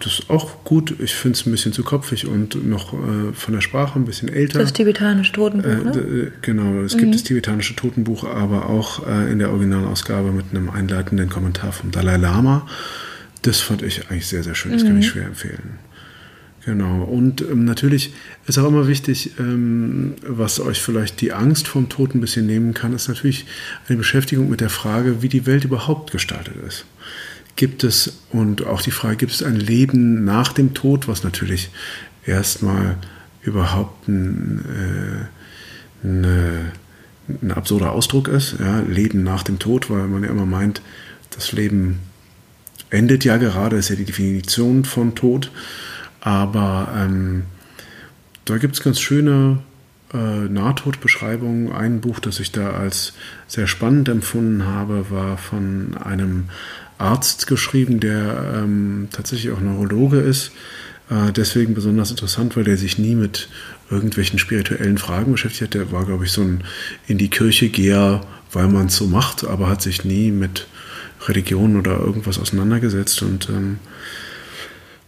das ist auch gut. Ich finde es ein bisschen zu kopfig und noch äh, von der Sprache ein bisschen älter. Das tibetanische Totenbuch, äh, ne? Äh, genau, es mhm. gibt das tibetanische Totenbuch, aber auch äh, in der Originalausgabe mit einem einleitenden Kommentar vom Dalai Lama. Das fand ich eigentlich sehr, sehr schön. Das mhm. kann ich schwer empfehlen. Genau. Und ähm, natürlich ist auch immer wichtig, ähm, was euch vielleicht die Angst vom Tod ein bisschen nehmen kann, ist natürlich eine Beschäftigung mit der Frage, wie die Welt überhaupt gestaltet ist gibt es, und auch die Frage, gibt es ein Leben nach dem Tod, was natürlich erstmal überhaupt ein, äh, eine, ein absurder Ausdruck ist, ja, Leben nach dem Tod, weil man ja immer meint, das Leben endet ja gerade, ist ja die Definition von Tod, aber ähm, da gibt es ganz schöne äh, Nahtodbeschreibungen. Ein Buch, das ich da als sehr spannend empfunden habe, war von einem Arzt geschrieben, der ähm, tatsächlich auch Neurologe ist. Äh, deswegen besonders interessant, weil der sich nie mit irgendwelchen spirituellen Fragen beschäftigt hat. Der war, glaube ich, so ein in die Kirche Geher, weil man es so macht, aber hat sich nie mit Religion oder irgendwas auseinandergesetzt und ähm,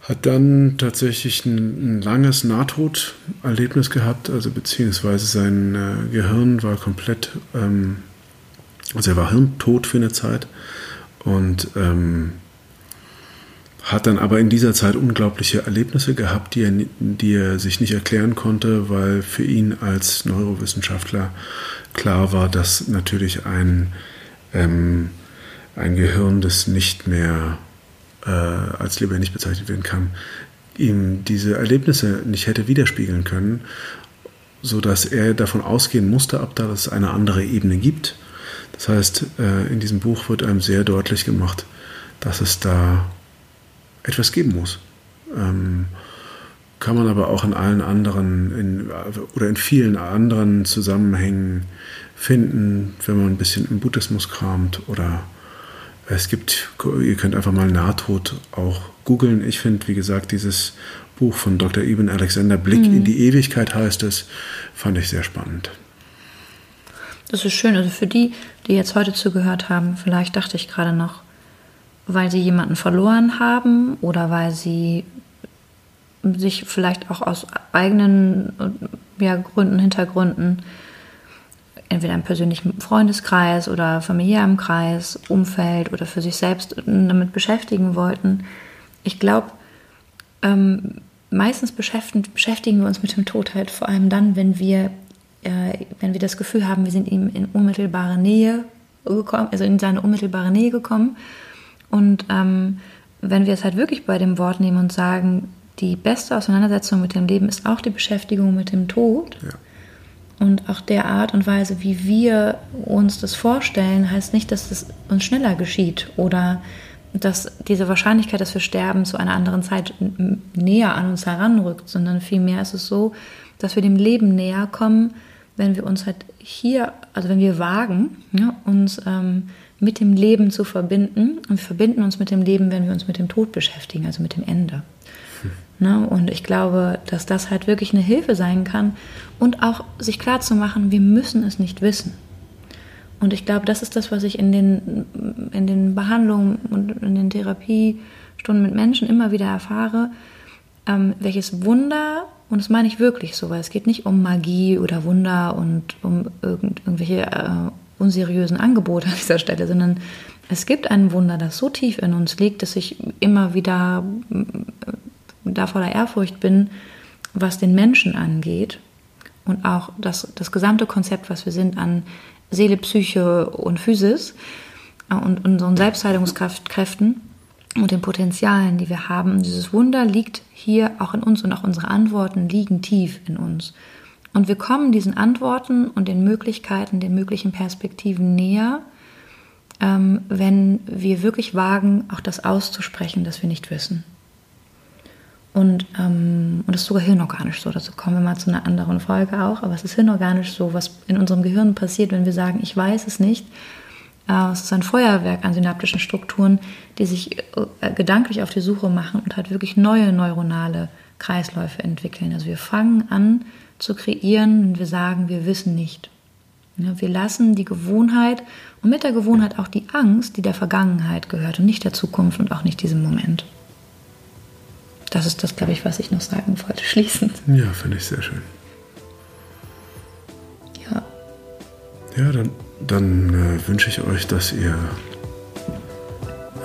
hat dann tatsächlich ein, ein, langes Nahtoderlebnis gehabt, also beziehungsweise sein äh, Gehirn war komplett, ähm, also er war hirntot für eine Zeit und ähm, hat dann aber in dieser Zeit unglaubliche Erlebnisse gehabt, die er, die er sich nicht erklären konnte, weil für ihn als Neurowissenschaftler klar war, dass natürlich ein, ähm, ein Gehirn, das nicht mehr äh, als lebendig bezeichnet werden kann, ihm diese Erlebnisse nicht hätte widerspiegeln können, sodass er davon ausgehen musste, ab da es eine andere Ebene gibt das heißt, äh, in diesem Buch wird einem sehr deutlich gemacht, dass es da etwas geben muss. Ähm, kann man aber auch in allen anderen in, oder in vielen anderen Zusammenhängen finden, wenn man ein bisschen im Buddhismus kramt oder es gibt, ihr könnt einfach mal Nahtod auch googeln. Ich finde, wie gesagt, dieses Buch von Dr. Ibn Alexander, Blick mhm. in die Ewigkeit heißt es, fand ich sehr spannend. Das ist schön. Also für die, die jetzt heute zugehört haben, vielleicht dachte ich gerade noch, weil sie jemanden verloren haben oder weil sie sich vielleicht auch aus eigenen ja, Gründen, Hintergründen, entweder im persönlichen Freundeskreis oder familiärem Kreis, Umfeld oder für sich selbst damit beschäftigen wollten. Ich glaube, ähm, meistens beschäftigen, beschäftigen wir uns mit dem Tod halt vor allem dann, wenn wir äh, wenn wir das Gefühl haben, wir sind ihm in unmittelbare Nähe gekommen, also in seine unmittelbare Nähe gekommen. Und ähm, wenn wir es halt wirklich bei dem Wort nehmen und sagen, die beste Auseinandersetzung mit dem Leben ist auch die Beschäftigung mit dem Tod. Ja. Und auch der Art und Weise, wie wir uns das vorstellen, heißt nicht, dass es uns schneller geschieht oder dass diese Wahrscheinlichkeit, dass wir sterben, zu einer anderen Zeit näher an uns heranrückt, sondern vielmehr ist es so, dass wir dem Leben näher kommen, wenn wir uns halt hier, also wenn wir wagen, ja, uns ähm, mit dem Leben zu verbinden und wir verbinden uns mit dem Leben, wenn wir uns mit dem Tod beschäftigen, also mit dem Ende. Hm. Ne? Und ich glaube, dass das halt wirklich eine Hilfe sein kann und auch sich klar zu machen, wir müssen es nicht wissen. Und ich glaube, das ist das, was ich in den, in den Behandlungen und in den Therapiestunden mit Menschen immer wieder erfahre, ähm, welches Wunder und das meine ich wirklich so, weil es geht nicht um Magie oder Wunder und um irgend, irgendwelche äh, unseriösen Angebote an dieser Stelle, sondern es gibt ein Wunder, das so tief in uns liegt, dass ich immer wieder äh, da voller Ehrfurcht bin, was den Menschen angeht und auch das, das gesamte Konzept, was wir sind an Seele, Psyche und Physis äh, und unseren Selbstheilungskräften und den Potenzialen, die wir haben. Dieses Wunder liegt hier auch in uns und auch unsere Antworten liegen tief in uns. Und wir kommen diesen Antworten und den Möglichkeiten, den möglichen Perspektiven näher, ähm, wenn wir wirklich wagen, auch das auszusprechen, das wir nicht wissen. Und, ähm, und das ist sogar hirnorganisch so. Dazu kommen wir mal zu einer anderen Folge auch. Aber es ist hirnorganisch so, was in unserem Gehirn passiert, wenn wir sagen, ich weiß es nicht äh, es ist ein Feuerwerk an synaptischen Strukturen, die sich äh, gedanklich auf die Suche machen und halt wirklich neue neuronale Kreisläufe entwickeln. Also wir fangen an zu kreieren und wir sagen, wir wissen nicht. Wir lassen die Gewohnheit und mit der Gewohnheit auch die Angst, die der Vergangenheit gehört und nicht der Zukunft und auch nicht diesem Moment. Das ist das, glaube ich, was ich noch sagen wollte, [LAUGHS] schließend. Ja, finde ich sehr schön. Ja. Ja, dann, dann äh, wünsche ich euch, dass ihr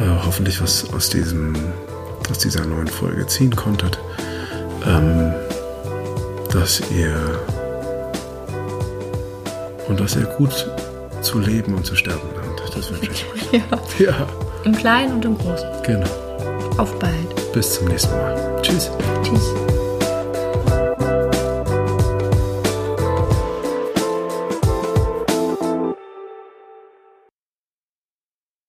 äh, hoffentlich was aus, diesem, aus dieser neuen Folge ziehen konntet. Ähm, dass ihr und dass ihr gut zu leben und zu sterben lernt. Das wünsche ich euch. [LAUGHS] Ja. ja. Im Kleinen und im Großen. Genau. Auf bald. Bis zum nächsten Mal. Tschüss. Tschüss.